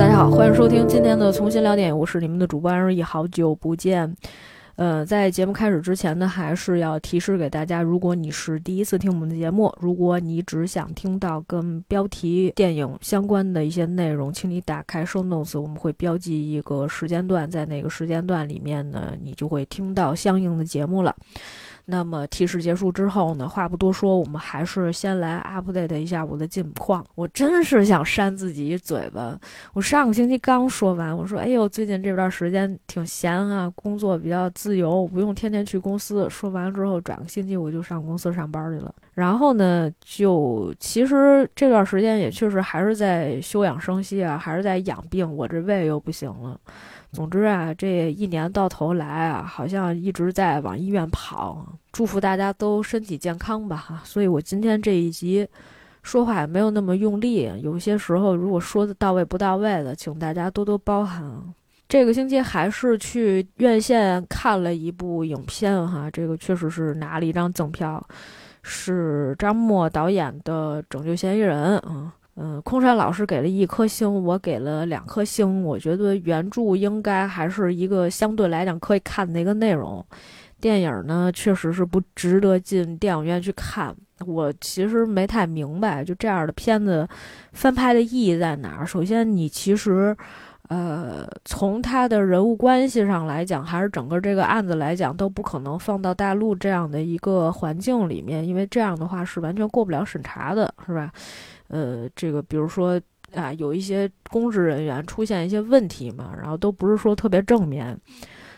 大家好，欢迎收听今天的重新聊电影，我是你们的主播安如意，好久不见。呃，在节目开始之前呢，还是要提示给大家，如果你是第一次听我们的节目，如果你只想听到跟标题电影相关的一些内容，请你打开 show notes，我们会标记一个时间段，在那个时间段里面呢，你就会听到相应的节目了。那么提示结束之后呢，话不多说，我们还是先来 update 一下我的近况。我真是想扇自己一嘴巴。我上个星期刚说完，我说：“哎呦，最近这段时间挺闲啊，工作比较自由，不用天天去公司。”说完之后，转个星期我就上公司上班去了。然后呢，就其实这段时间也确实还是在休养生息啊，还是在养病。我这胃又不行了。总之啊，这一年到头来啊，好像一直在往医院跑。祝福大家都身体健康吧，哈。所以我今天这一集说话也没有那么用力，有些时候如果说的到位不到位的，请大家多多包涵。这个星期还是去院线看了一部影片，哈，这个确实是拿了一张赠票，是张默导演的《拯救嫌疑人》啊。嗯，嗯空山老师给了一颗星，我给了两颗星。我觉得原著应该还是一个相对来讲可以看的一个内容。电影呢，确实是不值得进电影院去看。我其实没太明白，就这样的片子翻拍的意义在哪儿？首先，你其实，呃，从他的人物关系上来讲，还是整个这个案子来讲，都不可能放到大陆这样的一个环境里面，因为这样的话是完全过不了审查的，是吧？呃，这个比如说啊，有一些公职人员出现一些问题嘛，然后都不是说特别正面。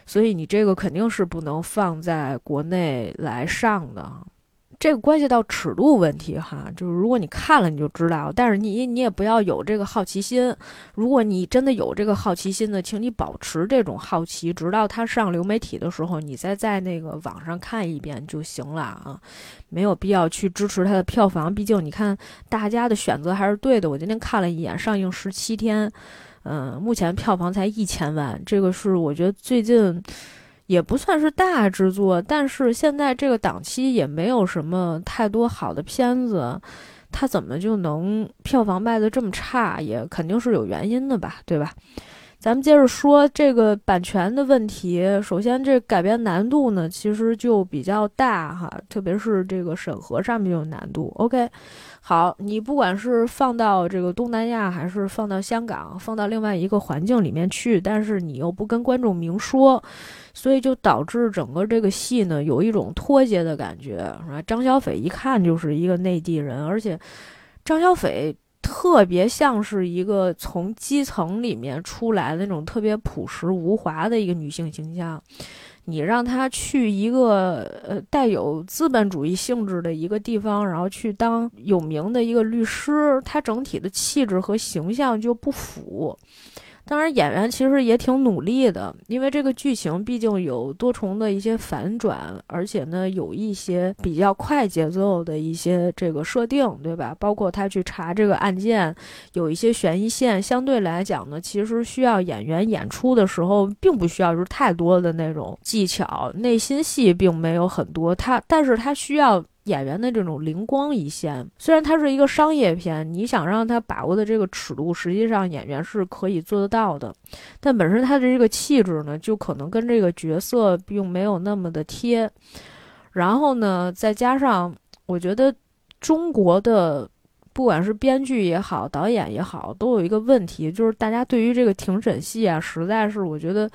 所以你这个肯定是不能放在国内来上的，这个关系到尺度问题哈。就是如果你看了你就知道，但是你你也不要有这个好奇心。如果你真的有这个好奇心呢，请你保持这种好奇，直到它上流媒体的时候，你再在那个网上看一遍就行了啊，没有必要去支持它的票房。毕竟你看大家的选择还是对的。我今天看了一眼，上映十七天。嗯，目前票房才一千万，这个是我觉得最近也不算是大制作，但是现在这个档期也没有什么太多好的片子，它怎么就能票房卖的这么差？也肯定是有原因的吧，对吧？咱们接着说这个版权的问题。首先，这改编难度呢，其实就比较大哈，特别是这个审核上面有难度。OK。好，你不管是放到这个东南亚，还是放到香港，放到另外一个环境里面去，但是你又不跟观众明说，所以就导致整个这个戏呢有一种脱节的感觉，张小斐一看就是一个内地人，而且张小斐特别像是一个从基层里面出来的那种特别朴实无华的一个女性形象。你让她去一个呃带有资本主义性质的一个地方，然后去当有名的一个律师，她整体的气质和形象就不符。当然，演员其实也挺努力的，因为这个剧情毕竟有多重的一些反转，而且呢，有一些比较快节奏的一些这个设定，对吧？包括他去查这个案件，有一些悬疑线，相对来讲呢，其实需要演员演出的时候，并不需要就是太多的那种技巧，内心戏并没有很多，他，但是他需要。演员的这种灵光一现，虽然它是一个商业片，你想让他把握的这个尺度，实际上演员是可以做得到的。但本身他的这个气质呢，就可能跟这个角色并没有那么的贴。然后呢，再加上我觉得中国的不管是编剧也好，导演也好，都有一个问题，就是大家对于这个庭审戏啊，实在是我觉得。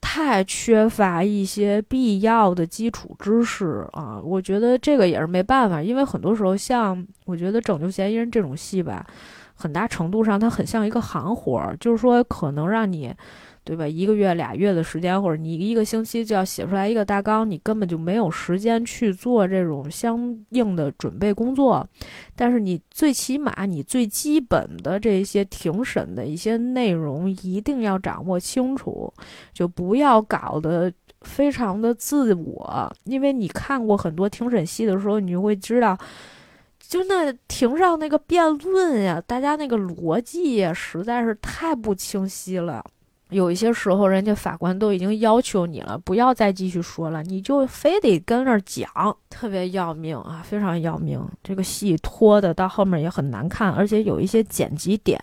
太缺乏一些必要的基础知识啊！我觉得这个也是没办法，因为很多时候，像我觉得《拯救嫌疑人》这种戏吧，很大程度上它很像一个行活儿，就是说可能让你。对吧？一个月、俩月的时间，或者你一个星期就要写出来一个大纲，你根本就没有时间去做这种相应的准备工作。但是你最起码，你最基本的这些庭审的一些内容一定要掌握清楚，就不要搞得非常的自我。因为你看过很多庭审戏的时候，你就会知道，就那庭上那个辩论呀，大家那个逻辑呀，实在是太不清晰了。有一些时候，人家法官都已经要求你了，不要再继续说了，你就非得跟那儿讲，特别要命啊，非常要命。这个戏拖的到后面也很难看，而且有一些剪辑点，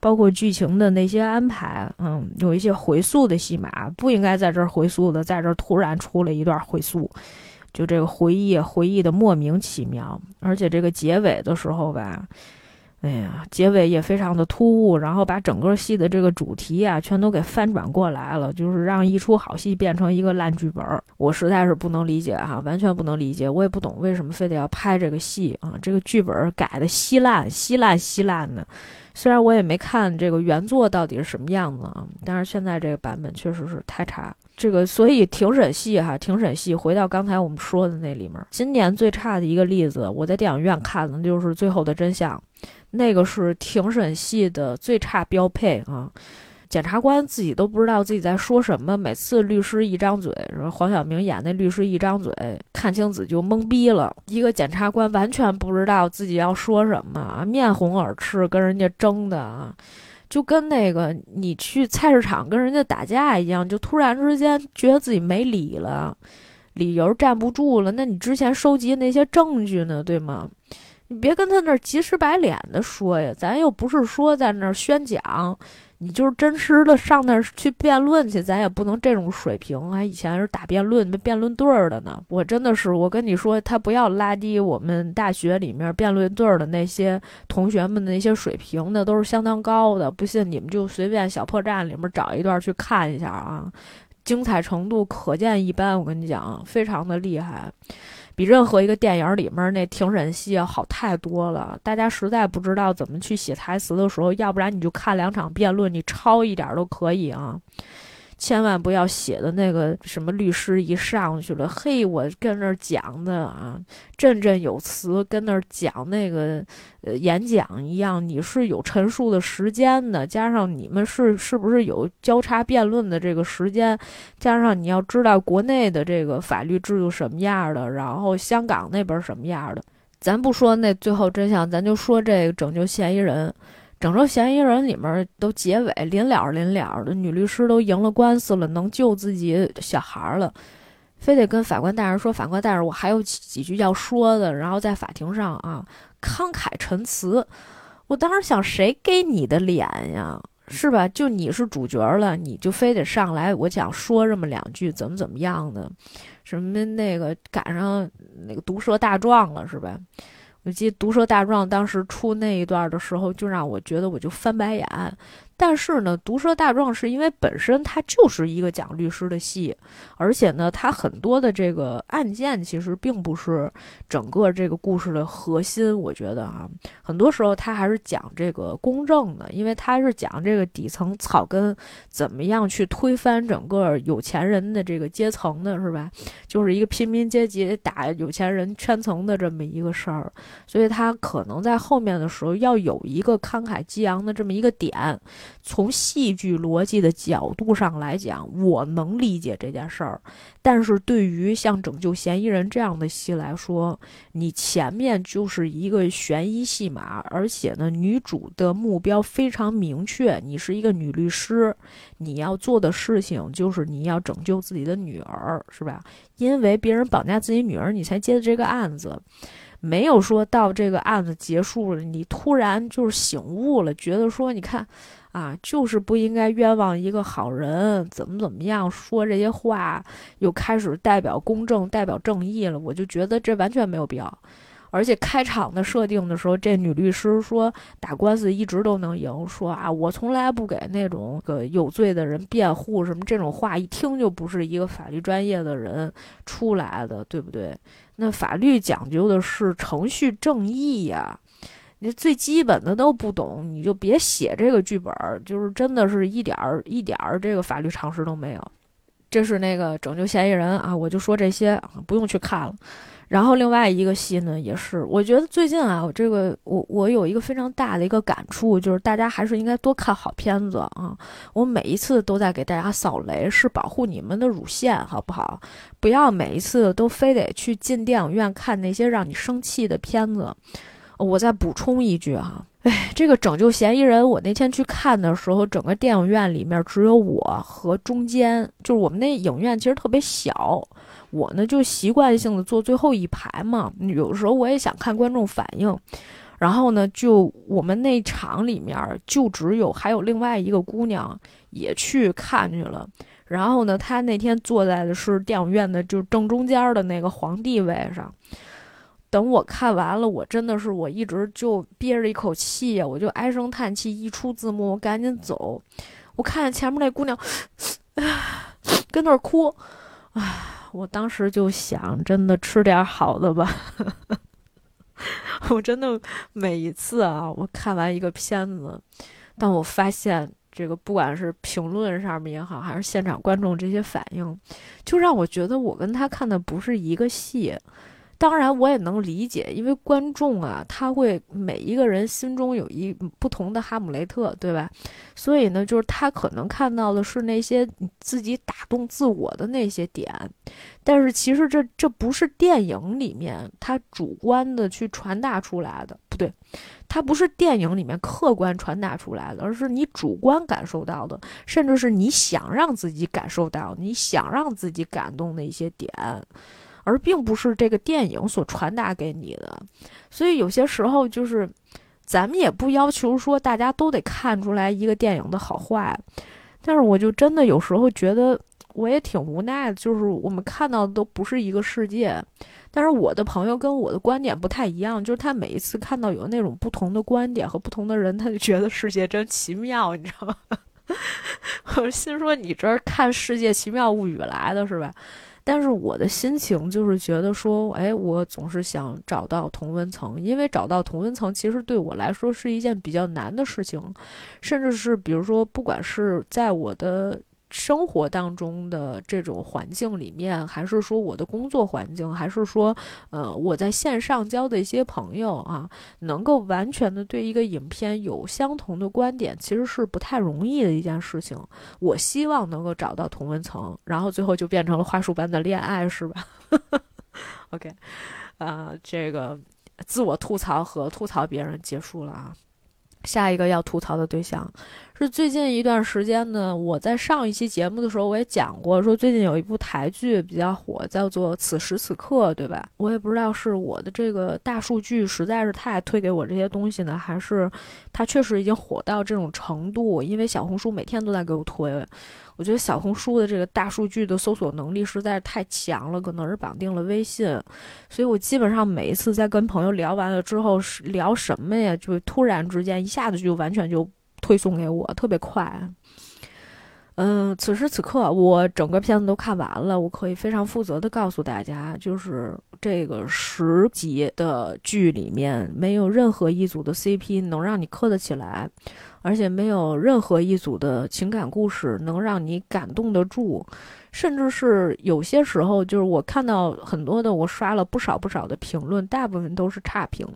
包括剧情的那些安排，嗯，有一些回溯的戏码，不应该在这儿回溯的，在这儿突然出了一段回溯，就这个回忆回忆的莫名其妙，而且这个结尾的时候吧。哎呀，结尾也非常的突兀，然后把整个戏的这个主题啊，全都给翻转过来了，就是让一出好戏变成一个烂剧本儿。我实在是不能理解哈，完全不能理解，我也不懂为什么非得要拍这个戏啊，这个剧本儿改的稀烂稀烂稀烂的。虽然我也没看这个原作到底是什么样子啊，但是现在这个版本确实是太差。这个所以庭审戏哈，庭审戏回到刚才我们说的那里面，今年最差的一个例子，我在电影院看的就是《最后的真相》。那个是庭审戏的最差标配啊！检察官自己都不知道自己在说什么，每次律师一张嘴，黄晓明演那律师一张嘴，阚清子就懵逼了。一个检察官完全不知道自己要说什么，面红耳赤跟人家争的啊，就跟那个你去菜市场跟人家打架一样，就突然之间觉得自己没理了，理由站不住了。那你之前收集那些证据呢？对吗？你别跟他那儿急赤白脸的说呀，咱又不是说在那儿宣讲，你就是真实的上那儿去辩论去，咱也不能这种水平。还以前是打辩论、辩论队儿的呢。我真的是，我跟你说，他不要拉低我们大学里面辩论队儿的那些同学们的那些水平，那都是相当高的。不信你们就随便小破站里面找一段去看一下啊，精彩程度可见一斑。我跟你讲，非常的厉害。比任何一个电影里面那庭审戏要好太多了。大家实在不知道怎么去写台词的时候，要不然你就看两场辩论，你抄一点都可以啊。千万不要写的那个什么律师一上去了，嘿，我跟那儿讲的啊，振振有词，跟那儿讲那个呃演讲一样。你是有陈述的时间的，加上你们是是不是有交叉辩论的这个时间，加上你要知道国内的这个法律制度什么样的，然后香港那边什么样的。咱不说那最后真相，咱就说这个拯救嫌疑人。整个嫌疑人里面都结尾临了临了的，女律师都赢了官司了，能救自己小孩了，非得跟法官大人说：“法官大人，我还有几句要说的。”然后在法庭上啊，慷慨陈词。我当时想，谁给你的脸呀？是吧？就你是主角了，你就非得上来，我想说这么两句，怎么怎么样的？什么那个赶上那个毒舌大壮了，是吧？我记得《毒舌大壮》当时出那一段的时候，就让我觉得我就翻白眼。但是呢，毒舌大壮是因为本身它就是一个讲律师的戏，而且呢，它很多的这个案件其实并不是整个这个故事的核心。我觉得啊，很多时候它还是讲这个公正的，因为它是讲这个底层草根怎么样去推翻整个有钱人的这个阶层的，是吧？就是一个平民阶级打有钱人圈层的这么一个事儿，所以它可能在后面的时候要有一个慷慨激昂的这么一个点。从戏剧逻辑的角度上来讲，我能理解这件事儿。但是对于像《拯救嫌疑人》这样的戏来说，你前面就是一个悬疑戏码，而且呢，女主的目标非常明确，你是一个女律师，你要做的事情就是你要拯救自己的女儿，是吧？因为别人绑架自己女儿，你才接的这个案子。没有说到这个案子结束了，你突然就是醒悟了，觉得说，你看，啊，就是不应该冤枉一个好人，怎么怎么样说这些话，又开始代表公正、代表正义了。我就觉得这完全没有必要。而且开场的设定的时候，这女律师说打官司一直都能赢，说啊，我从来不给那种个有罪的人辩护，什么这种话一听就不是一个法律专业的人出来的，对不对？那法律讲究的是程序正义呀，你最基本的都不懂，你就别写这个剧本，就是真的是一点儿一点儿这个法律常识都没有。这是那个拯救嫌疑人啊，我就说这些，不用去看了。然后另外一个戏呢，也是我觉得最近啊，我这个我我有一个非常大的一个感触，就是大家还是应该多看好片子啊。我每一次都在给大家扫雷，是保护你们的乳腺，好不好？不要每一次都非得去进电影院看那些让你生气的片子。我再补充一句哈，哎，这个拯救嫌疑人，我那天去看的时候，整个电影院里面只有我和中间，就是我们那影院其实特别小，我呢就习惯性的坐最后一排嘛。有时候我也想看观众反应，然后呢，就我们那场里面就只有还有另外一个姑娘也去看去了，然后呢，她那天坐在的是电影院的就正中间的那个皇帝位上。等我看完了，我真的是我一直就憋着一口气，我就唉声叹气。一出字幕，我赶紧走。我看见前面那姑娘，跟那儿哭，唉，我当时就想，真的吃点好的吧。我真的每一次啊，我看完一个片子，但我发现这个不管是评论上面也好，还是现场观众这些反应，就让我觉得我跟他看的不是一个戏。当然，我也能理解，因为观众啊，他会每一个人心中有一不同的哈姆雷特，对吧？所以呢，就是他可能看到的是那些自己打动自我的那些点，但是其实这这不是电影里面他主观的去传达出来的，不对，它不是电影里面客观传达出来的，而是你主观感受到的，甚至是你想让自己感受到、你想让自己感动的一些点。而并不是这个电影所传达给你的，所以有些时候就是，咱们也不要求说大家都得看出来一个电影的好坏，但是我就真的有时候觉得我也挺无奈的，就是我们看到的都不是一个世界，但是我的朋友跟我的观点不太一样，就是他每一次看到有那种不同的观点和不同的人，他就觉得世界真奇妙，你知道吗？我心说你这儿看《世界奇妙物语》来的是吧？但是我的心情就是觉得说，哎，我总是想找到同温层，因为找到同温层其实对我来说是一件比较难的事情，甚至是比如说，不管是在我的。生活当中的这种环境里面，还是说我的工作环境，还是说，呃，我在线上交的一些朋友啊，能够完全的对一个影片有相同的观点，其实是不太容易的一件事情。我希望能够找到同温层，然后最后就变成了花束般的恋爱，是吧？OK，啊，这个自我吐槽和吐槽别人结束了啊。下一个要吐槽的对象是最近一段时间呢，我在上一期节目的时候我也讲过，说最近有一部台剧比较火，叫做《此时此刻》，对吧？我也不知道是我的这个大数据实在是太推给我这些东西呢，还是它确实已经火到这种程度，因为小红书每天都在给我推。我觉得小红书的这个大数据的搜索能力实在是太强了，可能是绑定了微信，所以我基本上每一次在跟朋友聊完了之后，聊什么呀，就突然之间一下子就完全就推送给我，特别快。嗯，此时此刻我整个片子都看完了，我可以非常负责的告诉大家，就是这个十集的剧里面没有任何一组的 CP 能让你磕得起来。而且没有任何一组的情感故事能让你感动得住，甚至是有些时候，就是我看到很多的，我刷了不少不少的评论，大部分都是差评，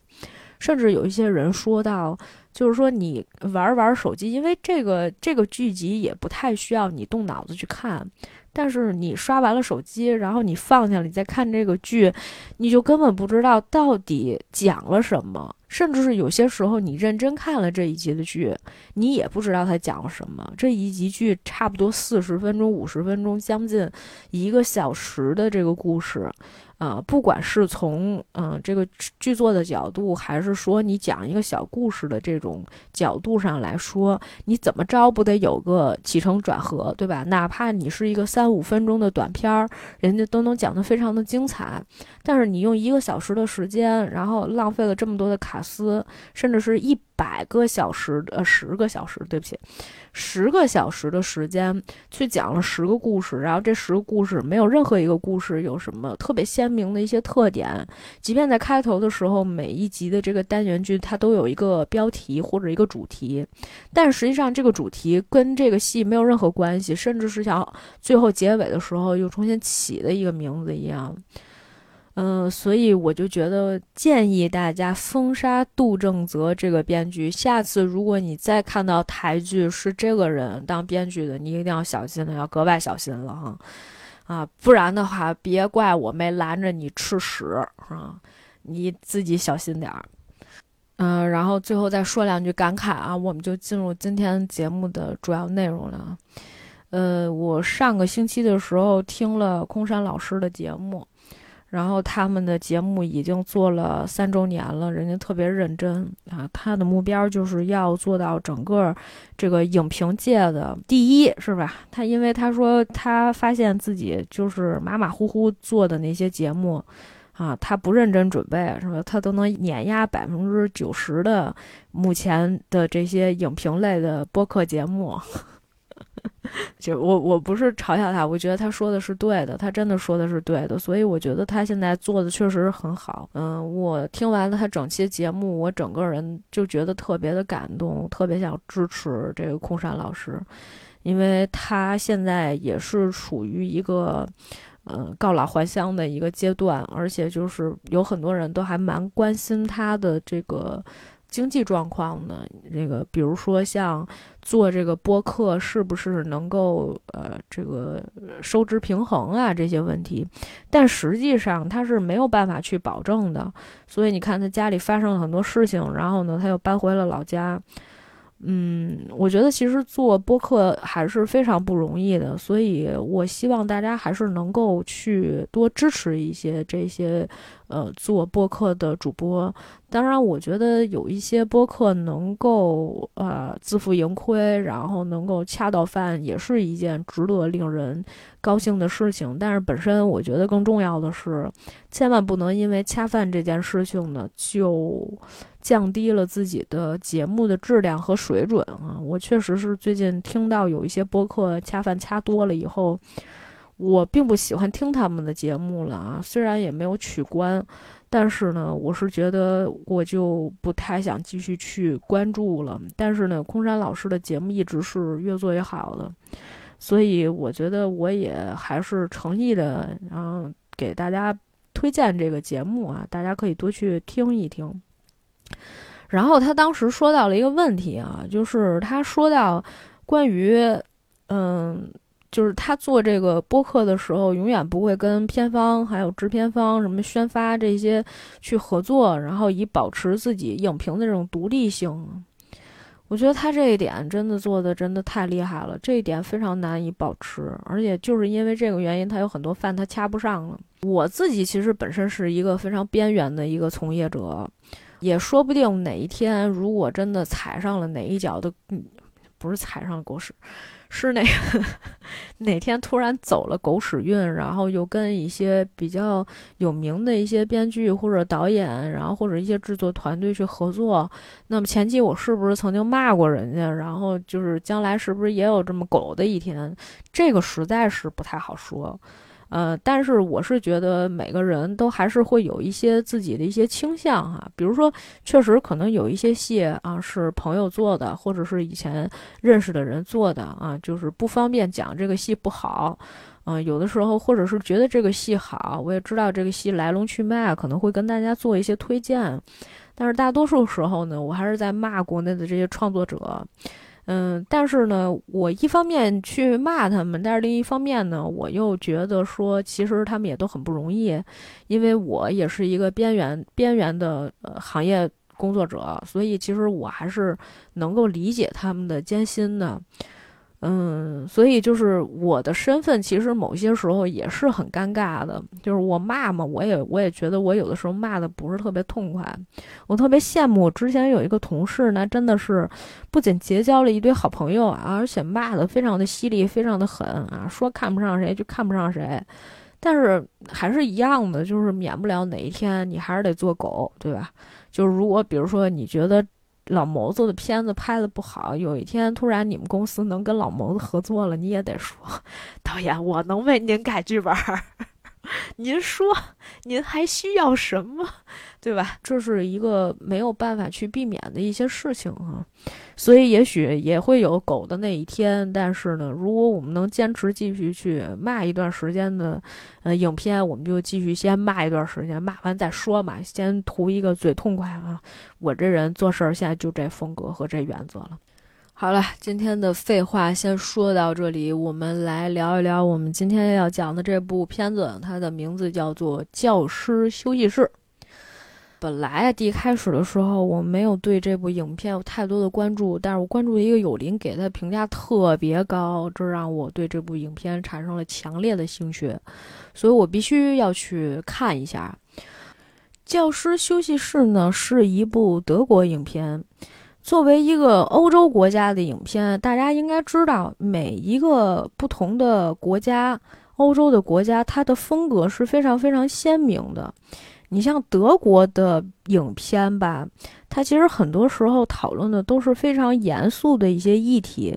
甚至有一些人说到，就是说你玩玩手机，因为这个这个剧集也不太需要你动脑子去看，但是你刷完了手机，然后你放下了，你再看这个剧，你就根本不知道到底讲了什么。甚至是有些时候，你认真看了这一集的剧，你也不知道它讲了什么。这一集剧差不多四十分钟、五十分钟，将近一个小时的这个故事。啊，不管是从嗯这个剧作的角度，还是说你讲一个小故事的这种角度上来说，你怎么着不得有个起承转合，对吧？哪怕你是一个三五分钟的短片儿，人家都能讲得非常的精彩。但是你用一个小时的时间，然后浪费了这么多的卡司，甚至是一百个小时，呃，十个小时，对不起。十个小时的时间去讲了十个故事，然后这十个故事没有任何一个故事有什么特别鲜明的一些特点。即便在开头的时候，每一集的这个单元剧它都有一个标题或者一个主题，但实际上这个主题跟这个戏没有任何关系，甚至是像最后结尾的时候又重新起的一个名字一样。嗯，所以我就觉得建议大家封杀杜正泽这个编剧。下次如果你再看到台剧是这个人当编剧的，你一定要小心了，要格外小心了哈！啊，不然的话，别怪我没拦着你吃屎啊！你自己小心点儿。嗯，然后最后再说两句感慨啊，我们就进入今天节目的主要内容了。呃，我上个星期的时候听了空山老师的节目。然后他们的节目已经做了三周年了，人家特别认真啊。他的目标就是要做到整个这个影评界的第一，是吧？他因为他说他发现自己就是马马虎虎做的那些节目啊，他不认真准备，是吧？他都能碾压百分之九十的目前的这些影评类的播客节目。就我我不是嘲笑他，我觉得他说的是对的，他真的说的是对的，所以我觉得他现在做的确实很好。嗯，我听完了他整期节目，我整个人就觉得特别的感动，特别想支持这个空山老师，因为他现在也是处于一个嗯告老还乡的一个阶段，而且就是有很多人都还蛮关心他的这个。经济状况呢？这个，比如说像做这个播客，是不是能够呃这个收支平衡啊这些问题？但实际上他是没有办法去保证的。所以你看，他家里发生了很多事情，然后呢，他又搬回了老家。嗯，我觉得其实做播客还是非常不容易的，所以我希望大家还是能够去多支持一些这些呃做播客的主播。当然，我觉得有一些播客能够呃自负盈亏，然后能够恰到饭，也是一件值得令人高兴的事情。但是本身我觉得更重要的是，千万不能因为恰饭这件事情呢就。降低了自己的节目的质量和水准啊！我确实是最近听到有一些播客恰饭恰多了以后，我并不喜欢听他们的节目了啊。虽然也没有取关，但是呢，我是觉得我就不太想继续去关注了。但是呢，空山老师的节目一直是越做越好的，所以我觉得我也还是诚意的，然后给大家推荐这个节目啊，大家可以多去听一听。然后他当时说到了一个问题啊，就是他说到关于，嗯，就是他做这个播客的时候，永远不会跟片方还有制片方什么宣发这些去合作，然后以保持自己影评的这种独立性。我觉得他这一点真的做的真的太厉害了，这一点非常难以保持，而且就是因为这个原因，他有很多饭他掐不上了。我自己其实本身是一个非常边缘的一个从业者。也说不定哪一天，如果真的踩上了哪一脚的，嗯不是踩上了狗屎，是那个 哪天突然走了狗屎运，然后又跟一些比较有名的一些编剧或者导演，然后或者一些制作团队去合作，那么前期我是不是曾经骂过人家？然后就是将来是不是也有这么狗的一天？这个实在是不太好说。呃，但是我是觉得每个人都还是会有一些自己的一些倾向哈，比如说，确实可能有一些戏啊是朋友做的，或者是以前认识的人做的啊，就是不方便讲这个戏不好，嗯，有的时候或者是觉得这个戏好，我也知道这个戏来龙去脉，可能会跟大家做一些推荐，但是大多数时候呢，我还是在骂国内的这些创作者。嗯，但是呢，我一方面去骂他们，但是另一方面呢，我又觉得说，其实他们也都很不容易，因为我也是一个边缘边缘的呃行业工作者，所以其实我还是能够理解他们的艰辛的。嗯，所以就是我的身份，其实某些时候也是很尴尬的。就是我骂嘛，我也我也觉得我有的时候骂的不是特别痛快。我特别羡慕之前有一个同事，那真的是不仅结交了一堆好朋友啊，而且骂的非常的犀利，非常的狠啊，说看不上谁就看不上谁。但是还是一样的，就是免不了哪一天你还是得做狗，对吧？就是如果比如说你觉得。老谋子的片子拍的不好，有一天突然你们公司能跟老谋子合作了，你也得说，导演，我能为您改剧本。您说，您还需要什么，对吧？这是一个没有办法去避免的一些事情啊，所以也许也会有狗的那一天。但是呢，如果我们能坚持继续去骂一段时间的，呃，影片，我们就继续先骂一段时间，骂完再说嘛，先图一个嘴痛快啊。我这人做事儿现在就这风格和这原则了。好了，今天的废话先说到这里，我们来聊一聊我们今天要讲的这部片子，它的名字叫做《教师休息室》。本来啊，第一开始的时候我没有对这部影片有太多的关注，但是我关注一个友邻给的评价特别高，这让我对这部影片产生了强烈的兴趣，所以我必须要去看一下。教师休息室呢是一部德国影片，作为一个欧洲国家的影片，大家应该知道，每一个不同的国家，欧洲的国家，它的风格是非常非常鲜明的。你像德国的影片吧，它其实很多时候讨论的都是非常严肃的一些议题，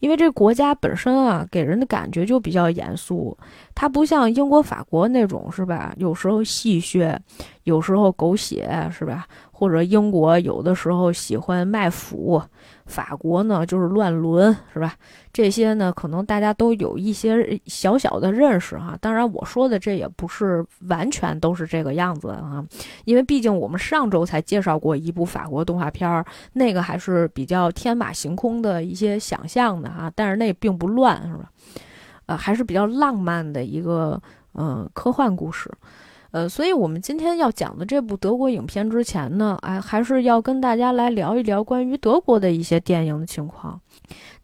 因为这国家本身啊，给人的感觉就比较严肃，它不像英国、法国那种是吧？有时候戏谑，有时候狗血是吧？或者英国有的时候喜欢卖腐。法国呢，就是乱伦，是吧？这些呢，可能大家都有一些小小的认识哈。当然，我说的这也不是完全都是这个样子啊，因为毕竟我们上周才介绍过一部法国动画片儿，那个还是比较天马行空的一些想象的哈。但是那并不乱，是吧？呃，还是比较浪漫的一个嗯科幻故事。呃，所以我们今天要讲的这部德国影片之前呢，哎，还是要跟大家来聊一聊关于德国的一些电影的情况。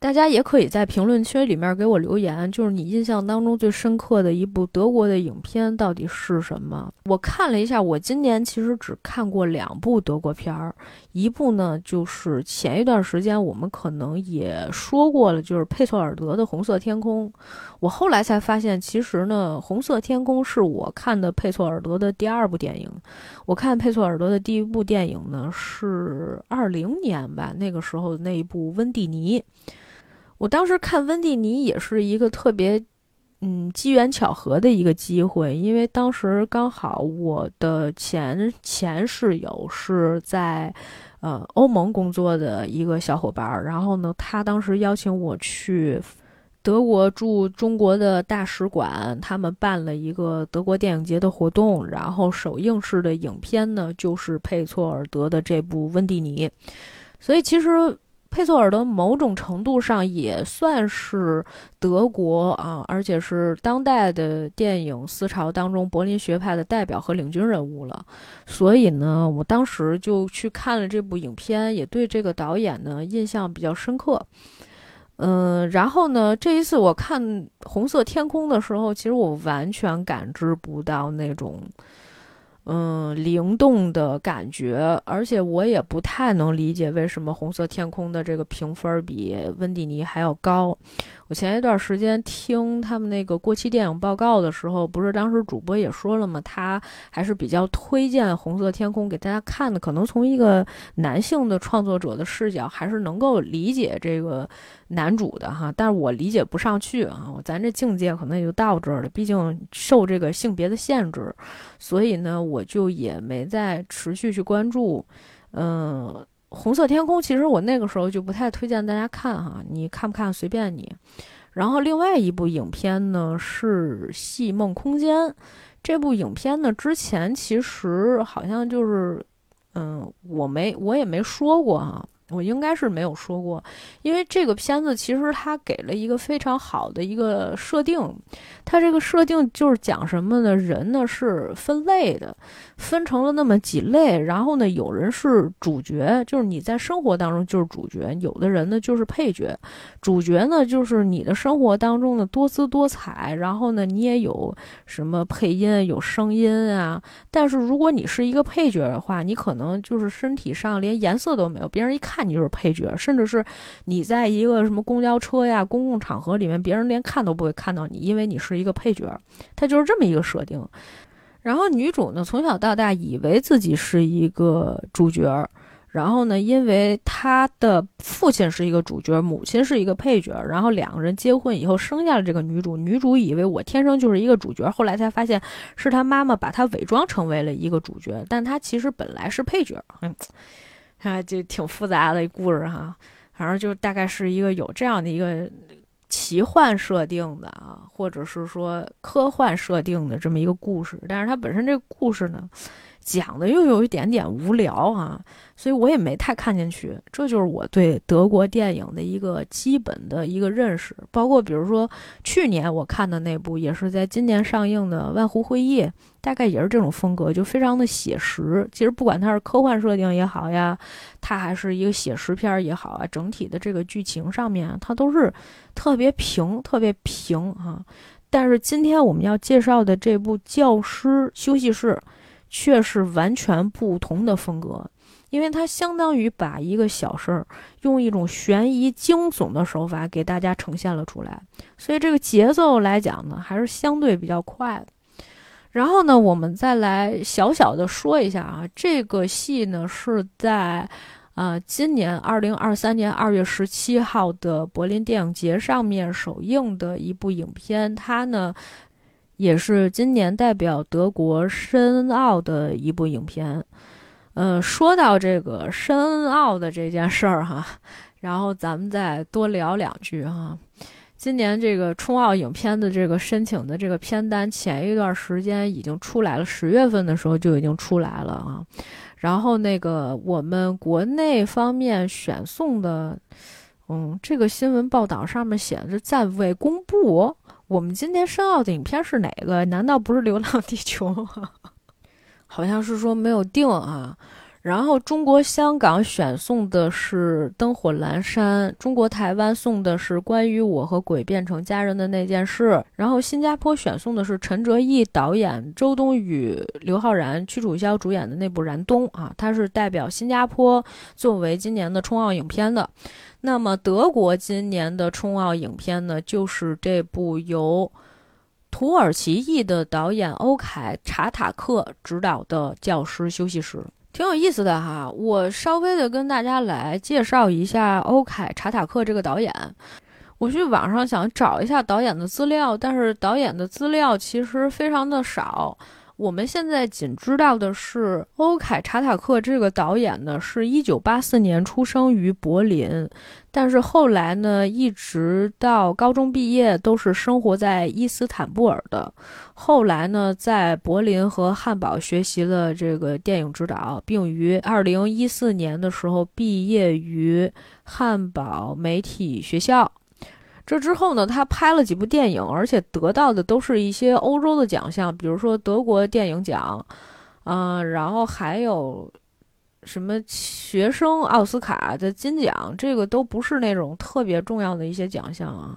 大家也可以在评论区里面给我留言，就是你印象当中最深刻的一部德国的影片到底是什么？我看了一下，我今年其实只看过两部德国片儿，一部呢就是前一段时间我们可能也说过了，就是佩索尔德的《红色天空》。我后来才发现，其实呢，《红色天空》是我看的佩索尔德的第二部电影。我看佩索尔德的第一部电影呢是二零年吧，那个时候那一部《温蒂尼》。我当时看温蒂尼也是一个特别，嗯，机缘巧合的一个机会，因为当时刚好我的前前室友是在，呃，欧盟工作的一个小伙伴，然后呢，他当时邀请我去德国驻中国的大使馆，他们办了一个德国电影节的活动，然后首映式的影片呢就是佩措尔德的这部温蒂尼，所以其实。佩索尔德某种程度上也算是德国啊，而且是当代的电影思潮当中柏林学派的代表和领军人物了。所以呢，我当时就去看了这部影片，也对这个导演呢印象比较深刻。嗯，然后呢，这一次我看《红色天空》的时候，其实我完全感知不到那种。嗯，灵动的感觉，而且我也不太能理解为什么《红色天空》的这个评分比《温蒂尼》还要高。我前一段时间听他们那个过期电影报告的时候，不是当时主播也说了吗？他还是比较推荐《红色天空》给大家看的。可能从一个男性的创作者的视角，还是能够理解这个男主的哈。但是我理解不上去啊，咱这境界可能也就到这儿了。毕竟受这个性别的限制，所以呢，我就也没再持续去关注。嗯。红色天空，其实我那个时候就不太推荐大家看哈，你看不看随便你。然后另外一部影片呢是《戏梦空间》，这部影片呢之前其实好像就是，嗯，我没我也没说过哈。我应该是没有说过，因为这个片子其实它给了一个非常好的一个设定，它这个设定就是讲什么呢？人呢是分类的，分成了那么几类，然后呢，有人是主角，就是你在生活当中就是主角；有的人呢就是配角。主角呢就是你的生活当中的多姿多彩，然后呢你也有什么配音、有声音啊。但是如果你是一个配角的话，你可能就是身体上连颜色都没有，别人一看。你就是配角，甚至是你在一个什么公交车呀、公共场合里面，别人连看都不会看到你，因为你是一个配角。他就是这么一个设定。然后女主呢，从小到大以为自己是一个主角儿，然后呢，因为她的父亲是一个主角，母亲是一个配角，然后两个人结婚以后生下了这个女主。女主以为我天生就是一个主角，后来才发现是她妈妈把她伪装成为了一个主角，但她其实本来是配角。嗯。啊，就挺复杂的故事哈，反正就大概是一个有这样的一个奇幻设定的啊，或者是说科幻设定的这么一个故事。但是它本身这个故事呢，讲的又有一点点无聊啊，所以我也没太看进去。这就是我对德国电影的一个基本的一个认识。包括比如说去年我看的那部，也是在今年上映的《万湖会议》，大概也是这种风格，就非常的写实。其实不管它是科幻设定也好呀，它还是一个写实片也好啊，整体的这个剧情上面，它都是特别平，特别平啊。但是今天我们要介绍的这部《教师休息室》。却是完全不同的风格，因为它相当于把一个小事儿用一种悬疑惊悚的手法给大家呈现了出来，所以这个节奏来讲呢，还是相对比较快的。然后呢，我们再来小小的说一下啊，这个戏呢是在啊今年二零二三年二月十七号的柏林电影节上面首映的一部影片，它呢。也是今年代表德国申奥的一部影片，呃，说到这个申奥的这件事儿哈，然后咱们再多聊两句哈。今年这个冲奥影片的这个申请的这个片单，前一段时间已经出来了，十月份的时候就已经出来了啊。然后那个我们国内方面选送的，嗯，这个新闻报道上面写着暂未公布。我们今年申奥的影片是哪个？难道不是《流浪地球》？好像是说没有定啊。然后中国香港选送的是《灯火阑珊》，中国台湾送的是关于我和鬼变成家人的那件事。然后新加坡选送的是陈哲艺导演、周冬雨、刘昊然、屈楚萧主演的那部《燃冬》啊，它是代表新加坡作为今年的冲奥影片的。那么德国今年的冲奥影片呢，就是这部由土耳其裔的导演欧凯查塔克执导的《教师休息室》，挺有意思的哈。我稍微的跟大家来介绍一下欧凯查塔克这个导演。我去网上想找一下导演的资料，但是导演的资料其实非常的少。我们现在仅知道的是，欧凯查塔克这个导演呢，是一九八四年出生于柏林，但是后来呢，一直到高中毕业都是生活在伊斯坦布尔的。后来呢，在柏林和汉堡学习了这个电影指导，并于二零一四年的时候毕业于汉堡媒体学校。这之后呢，他拍了几部电影，而且得到的都是一些欧洲的奖项，比如说德国电影奖，嗯，然后还有什么学生奥斯卡的金奖，这个都不是那种特别重要的一些奖项啊。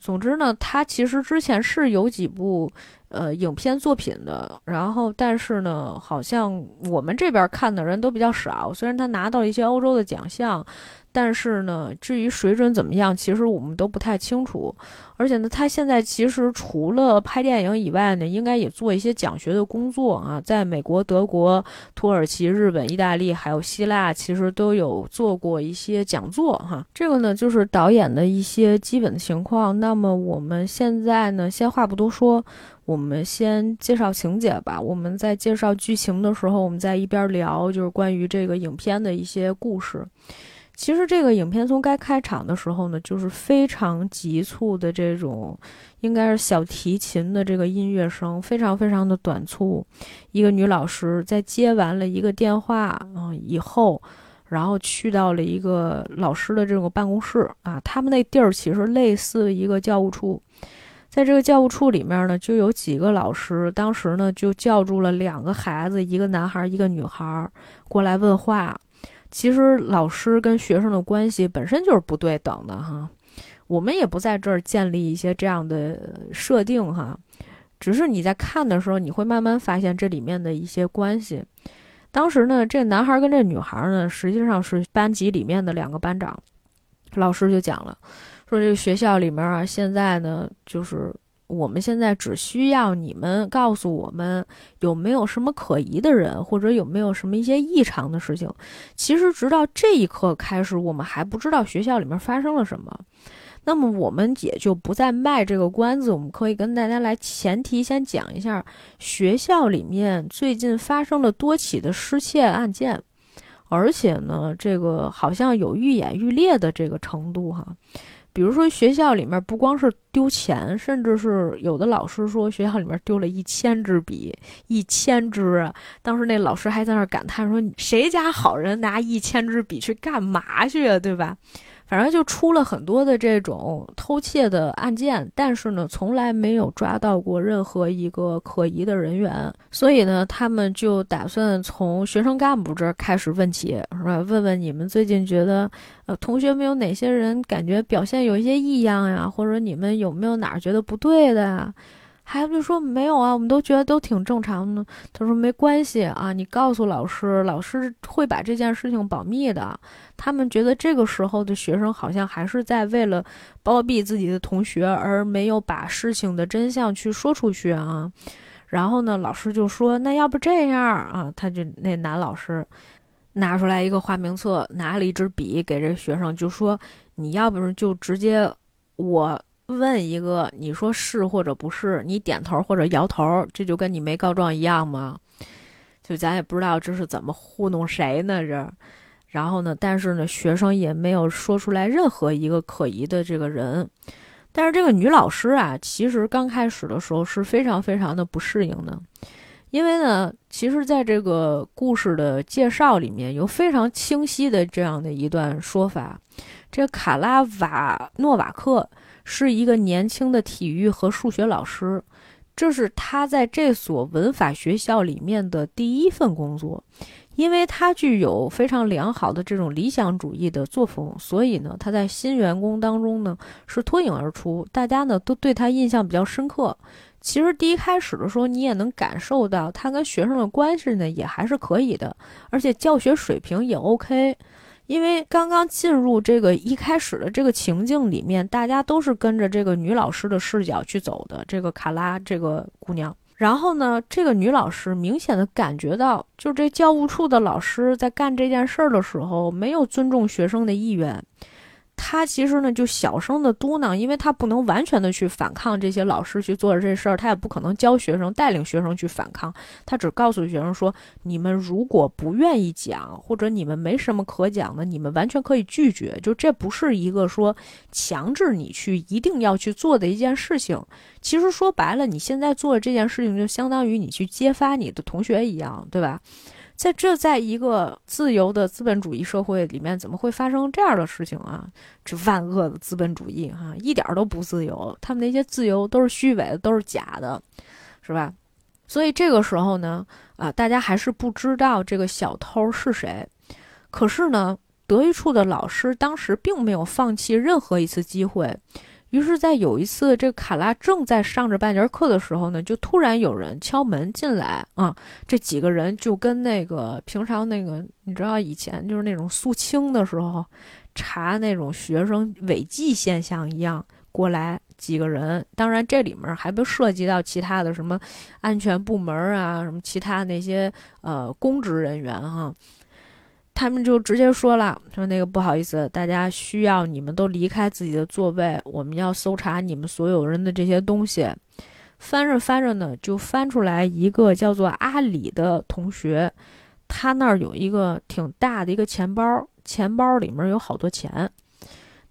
总之呢，他其实之前是有几部呃影片作品的，然后但是呢，好像我们这边看的人都比较少。虽然他拿到了一些欧洲的奖项。但是呢，至于水准怎么样，其实我们都不太清楚。而且呢，他现在其实除了拍电影以外呢，应该也做一些讲学的工作啊。在美国、德国、土耳其、日本、意大利还有希腊，其实都有做过一些讲座哈。这个呢，就是导演的一些基本的情况。那么我们现在呢，先话不多说，我们先介绍情节吧。我们在介绍剧情的时候，我们在一边聊，就是关于这个影片的一些故事。其实这个影片从该开场的时候呢，就是非常急促的这种，应该是小提琴的这个音乐声，非常非常的短促。一个女老师在接完了一个电话啊以后，然后去到了一个老师的这种办公室啊，他们那地儿其实类似一个教务处，在这个教务处里面呢，就有几个老师，当时呢就叫住了两个孩子，一个男孩一个女孩过来问话。其实老师跟学生的关系本身就是不对等的哈，我们也不在这儿建立一些这样的设定哈，只是你在看的时候，你会慢慢发现这里面的一些关系。当时呢，这男孩跟这女孩呢，实际上是班级里面的两个班长，老师就讲了，说这个学校里面啊，现在呢就是。我们现在只需要你们告诉我们有没有什么可疑的人，或者有没有什么一些异常的事情。其实直到这一刻开始，我们还不知道学校里面发生了什么。那么我们也就不再卖这个关子，我们可以跟大家来前提先讲一下学校里面最近发生了多起的失窃案件，而且呢，这个好像有愈演愈烈的这个程度哈。比如说学校里面不光是丢钱，甚至是有的老师说学校里面丢了一千支笔，一千支！当时那老师还在那感叹说：“谁家好人拿一千支笔去干嘛去啊？对吧？”反正就出了很多的这种偷窃的案件，但是呢，从来没有抓到过任何一个可疑的人员。所以呢，他们就打算从学生干部这儿开始问起，是吧？问问你们最近觉得，呃，同学们有哪些人感觉表现有一些异样呀？或者你们有没有哪儿觉得不对的呀？孩子就说没有啊，我们都觉得都挺正常的。他说没关系啊，你告诉老师，老师会把这件事情保密的。他们觉得这个时候的学生好像还是在为了包庇自己的同学，而没有把事情的真相去说出去啊。然后呢，老师就说那要不这样啊，他就那男老师拿出来一个花名册，拿了一支笔给这学生，就说你要不就直接我。问一个，你说是或者不是，你点头或者摇头，这就跟你没告状一样吗？就咱也不知道这是怎么糊弄谁呢？这，然后呢？但是呢，学生也没有说出来任何一个可疑的这个人。但是这个女老师啊，其实刚开始的时候是非常非常的不适应的，因为呢，其实在这个故事的介绍里面有非常清晰的这样的一段说法，这卡拉瓦诺瓦克。是一个年轻的体育和数学老师，这是他在这所文法学校里面的第一份工作。因为他具有非常良好的这种理想主义的作风，所以呢，他在新员工当中呢是脱颖而出，大家呢都对他印象比较深刻。其实第一开始的时候，你也能感受到他跟学生的关系呢也还是可以的，而且教学水平也 OK。因为刚刚进入这个一开始的这个情境里面，大家都是跟着这个女老师的视角去走的。这个卡拉这个姑娘，然后呢，这个女老师明显的感觉到，就这教务处的老师在干这件事儿的时候，没有尊重学生的意愿。他其实呢，就小声的嘟囔，因为他不能完全的去反抗这些老师去做的这事儿，他也不可能教学生、带领学生去反抗。他只告诉学生说：“你们如果不愿意讲，或者你们没什么可讲的，你们完全可以拒绝。就这不是一个说强制你去一定要去做的一件事情。其实说白了，你现在做的这件事情，就相当于你去揭发你的同学一样，对吧？”在这，在一个自由的资本主义社会里面，怎么会发生这样的事情啊？这万恶的资本主义，哈，一点都不自由。他们那些自由都是虚伪的，都是假的，是吧？所以这个时候呢，啊，大家还是不知道这个小偷是谁。可是呢，德育处的老师当时并没有放弃任何一次机会。于是，在有一次，这卡拉正在上着半节课的时候呢，就突然有人敲门进来啊。这几个人就跟那个平常那个，你知道以前就是那种肃清的时候查那种学生违纪现象一样过来几个人。当然，这里面还不涉及到其他的什么安全部门啊，什么其他那些呃公职人员哈。他们就直接说了：“说那个不好意思，大家需要你们都离开自己的座位，我们要搜查你们所有人的这些东西。”翻着翻着呢，就翻出来一个叫做阿里的同学，他那儿有一个挺大的一个钱包，钱包里面有好多钱。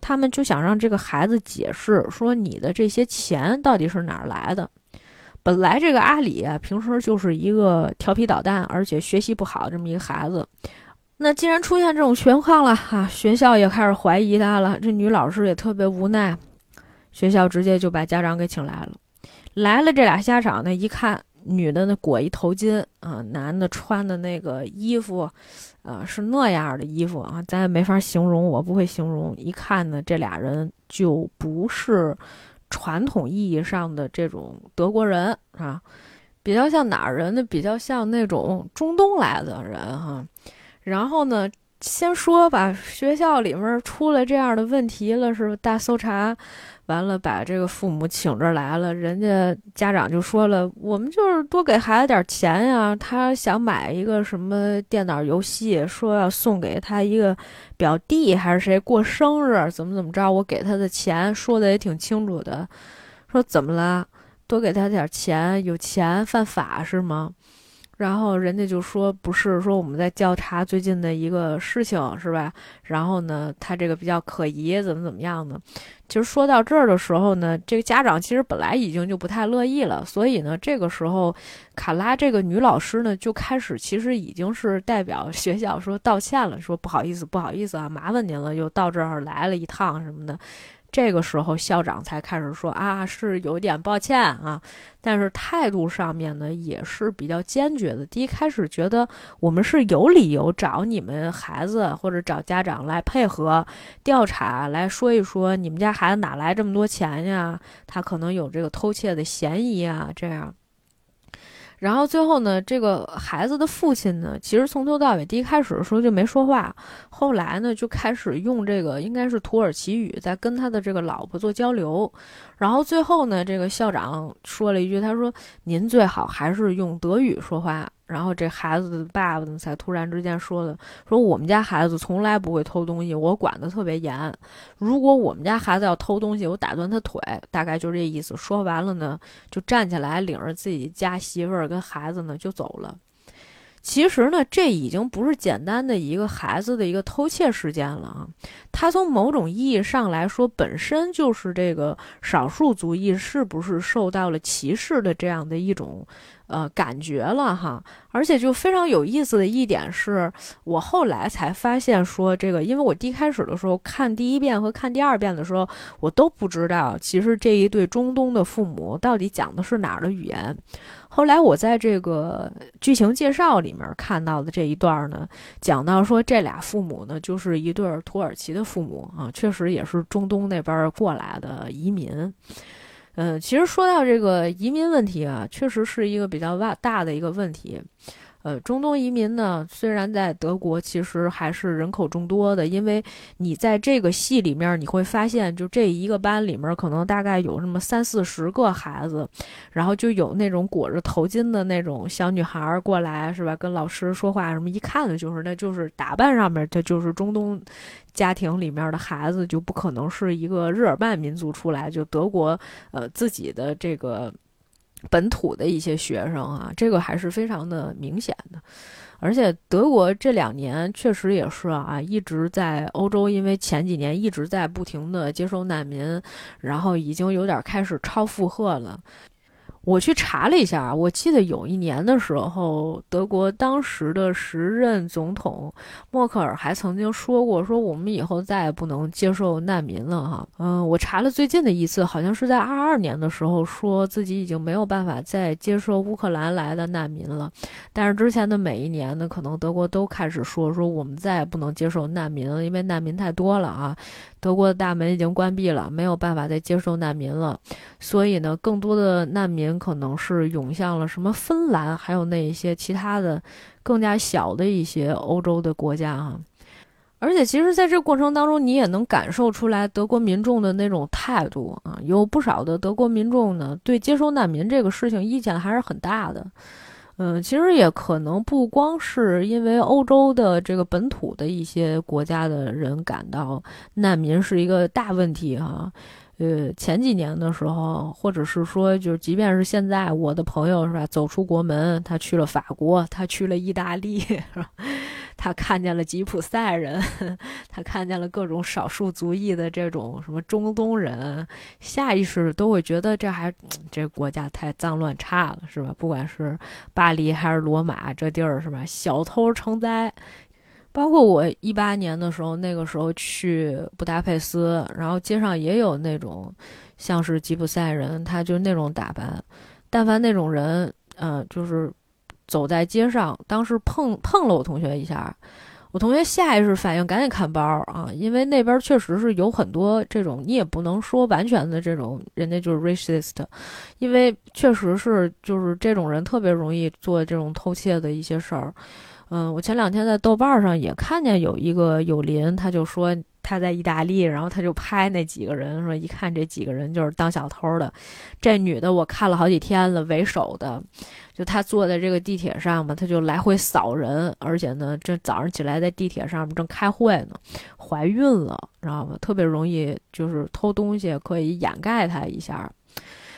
他们就想让这个孩子解释，说你的这些钱到底是哪儿来的。本来这个阿里啊，平时就是一个调皮捣蛋，而且学习不好这么一个孩子。那既然出现这种情况了哈，学校也开始怀疑他了。这女老师也特别无奈，学校直接就把家长给请来了。来了这俩家长呢，一看女的那裹一头巾啊，男的穿的那个衣服，啊，是那样的衣服啊，咱也没法形容，我不会形容。一看呢，这俩人就不是传统意义上的这种德国人啊，比较像哪儿人呢？比较像那种中东来的人哈。然后呢，先说吧，学校里面出了这样的问题了，是大搜查，完了把这个父母请这来了，人家家长就说了，我们就是多给孩子点钱呀，他想买一个什么电脑游戏，说要送给他一个表弟还是谁过生日，怎么怎么着，我给他的钱说的也挺清楚的，说怎么了，多给他点钱，有钱犯法是吗？然后人家就说不是说我们在调查最近的一个事情是吧？然后呢，他这个比较可疑，怎么怎么样呢？其实说到这儿的时候呢，这个家长其实本来已经就不太乐意了，所以呢，这个时候卡拉这个女老师呢就开始其实已经是代表学校说道歉了，说不好意思，不好意思啊，麻烦您了，又到这儿来了一趟什么的。这个时候，校长才开始说啊，是有点抱歉啊，但是态度上面呢也是比较坚决的。第一开始觉得我们是有理由找你们孩子或者找家长来配合调查，来说一说你们家孩子哪来这么多钱呀？他可能有这个偷窃的嫌疑啊，这样。然后最后呢，这个孩子的父亲呢，其实从头到尾，第一开始的时候就没说话，后来呢就开始用这个应该是土耳其语在跟他的这个老婆做交流。然后最后呢，这个校长说了一句：“他说您最好还是用德语说话。”然后这孩子的爸爸呢，才突然之间说的：“说我们家孩子从来不会偷东西，我管得特别严。如果我们家孩子要偷东西，我打断他腿。”大概就这意思。说完了呢，就站起来，领着自己家媳妇儿跟孩子呢就走了。其实呢，这已经不是简单的一个孩子的一个偷窃事件了啊！他从某种意义上来说，本身就是这个少数族裔是不是受到了歧视的这样的一种呃感觉了哈。而且就非常有意思的一点是，我后来才发现说这个，因为我第一开始的时候看第一遍和看第二遍的时候，我都不知道其实这一对中东的父母到底讲的是哪儿的语言。后来我在这个剧情介绍里面看到的这一段呢，讲到说这俩父母呢就是一对土耳其的父母啊，确实也是中东那边过来的移民。嗯，其实说到这个移民问题啊，确实是一个比较大大的一个问题。呃，中东移民呢，虽然在德国其实还是人口众多的，因为你在这个系里面你会发现，就这一个班里面可能大概有那么三四十个孩子，然后就有那种裹着头巾的那种小女孩过来，是吧？跟老师说话什么，一看的就是那就是打扮上面，这就是中东家庭里面的孩子，就不可能是一个日耳曼民族出来，就德国呃自己的这个。本土的一些学生啊，这个还是非常的明显的，而且德国这两年确实也是啊，一直在欧洲，因为前几年一直在不停的接收难民，然后已经有点开始超负荷了。我去查了一下，我记得有一年的时候，德国当时的时任总统默克尔还曾经说过，说我们以后再也不能接受难民了哈。嗯，我查了最近的一次，好像是在二二年的时候，说自己已经没有办法再接受乌克兰来的难民了。但是之前的每一年呢，可能德国都开始说说我们再也不能接受难民了，因为难民太多了啊。德国的大门已经关闭了，没有办法再接受难民了，所以呢，更多的难民可能是涌向了什么芬兰，还有那一些其他的更加小的一些欧洲的国家啊。而且，其实在这过程当中，你也能感受出来德国民众的那种态度啊，有不少的德国民众呢，对接收难民这个事情意见还是很大的。嗯，其实也可能不光是因为欧洲的这个本土的一些国家的人感到难民是一个大问题哈。呃，前几年的时候，或者是说，就是即便是现在，我的朋友是吧，走出国门，他去了法国，他去了意大利，是吧？他看见了吉普赛人，他看见了各种少数族裔的这种什么中东人，下意识都会觉得这还这国家太脏乱差了，是吧？不管是巴黎还是罗马这地儿，是吧？小偷成灾。包括我一八年的时候，那个时候去布达佩斯，然后街上也有那种像是吉普赛人，他就那种打扮。但凡那种人，嗯，就是。走在街上，当时碰碰了我同学一下，我同学下意识反应赶紧看包啊，因为那边确实是有很多这种，你也不能说完全的这种人家就是 racist，因为确实是就是这种人特别容易做这种偷窃的一些事儿。嗯，我前两天在豆瓣上也看见有一个友邻，他就说。他在意大利，然后他就拍那几个人，说一看这几个人就是当小偷的。这女的我看了好几天了，为首的，就她坐在这个地铁上嘛，她就来回扫人，而且呢，这早上起来在地铁上面正开会呢，怀孕了，知道吗？特别容易就是偷东西，可以掩盖她一下。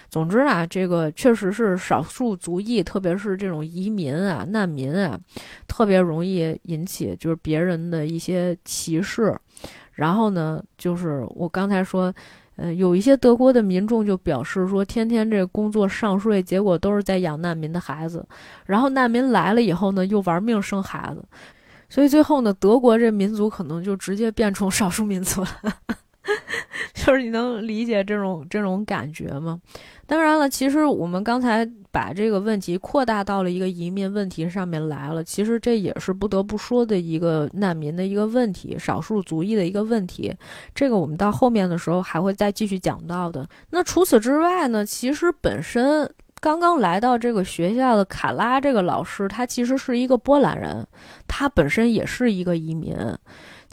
总之啊，这个确实是少数族裔，特别是这种移民啊、难民啊，特别容易引起就是别人的一些歧视。然后呢，就是我刚才说，呃，有一些德国的民众就表示说，天天这工作上税，结果都是在养难民的孩子。然后难民来了以后呢，又玩命生孩子，所以最后呢，德国这民族可能就直接变成少数民族了。就是你能理解这种这种感觉吗？当然了，其实我们刚才把这个问题扩大到了一个移民问题上面来了。其实这也是不得不说的一个难民的一个问题，少数族裔的一个问题。这个我们到后面的时候还会再继续讲到的。那除此之外呢？其实本身刚刚来到这个学校的卡拉这个老师，他其实是一个波兰人，他本身也是一个移民。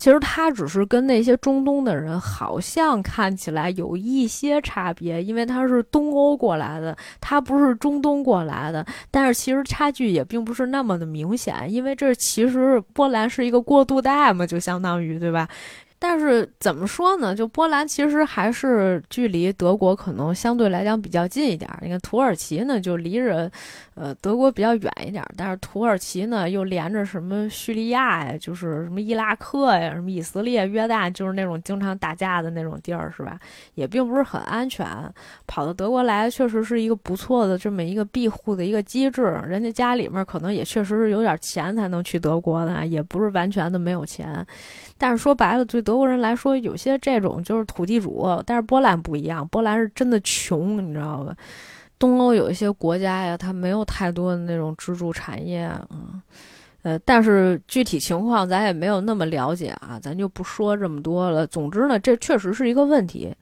其实他只是跟那些中东的人好像看起来有一些差别，因为他是东欧过来的，他不是中东过来的。但是其实差距也并不是那么的明显，因为这其实波兰是一个过渡带嘛，就相当于对吧？但是怎么说呢？就波兰其实还是距离德国可能相对来讲比较近一点。你看土耳其呢，就离着，呃，德国比较远一点。但是土耳其呢，又连着什么叙利亚呀，就是什么伊拉克呀，什么以色列、约旦，就是那种经常打架的那种地儿，是吧？也并不是很安全。跑到德国来，确实是一个不错的这么一个庇护的一个机制。人家家里面可能也确实是有点钱才能去德国的，也不是完全的没有钱。但是说白了，对德国人来说，有些这种就是土地主。但是波兰不一样，波兰是真的穷，你知道吧？东欧有一些国家呀，它没有太多的那种支柱产业，嗯。呃，但是具体情况咱也没有那么了解啊，咱就不说这么多了。总之呢，这确实是一个问题。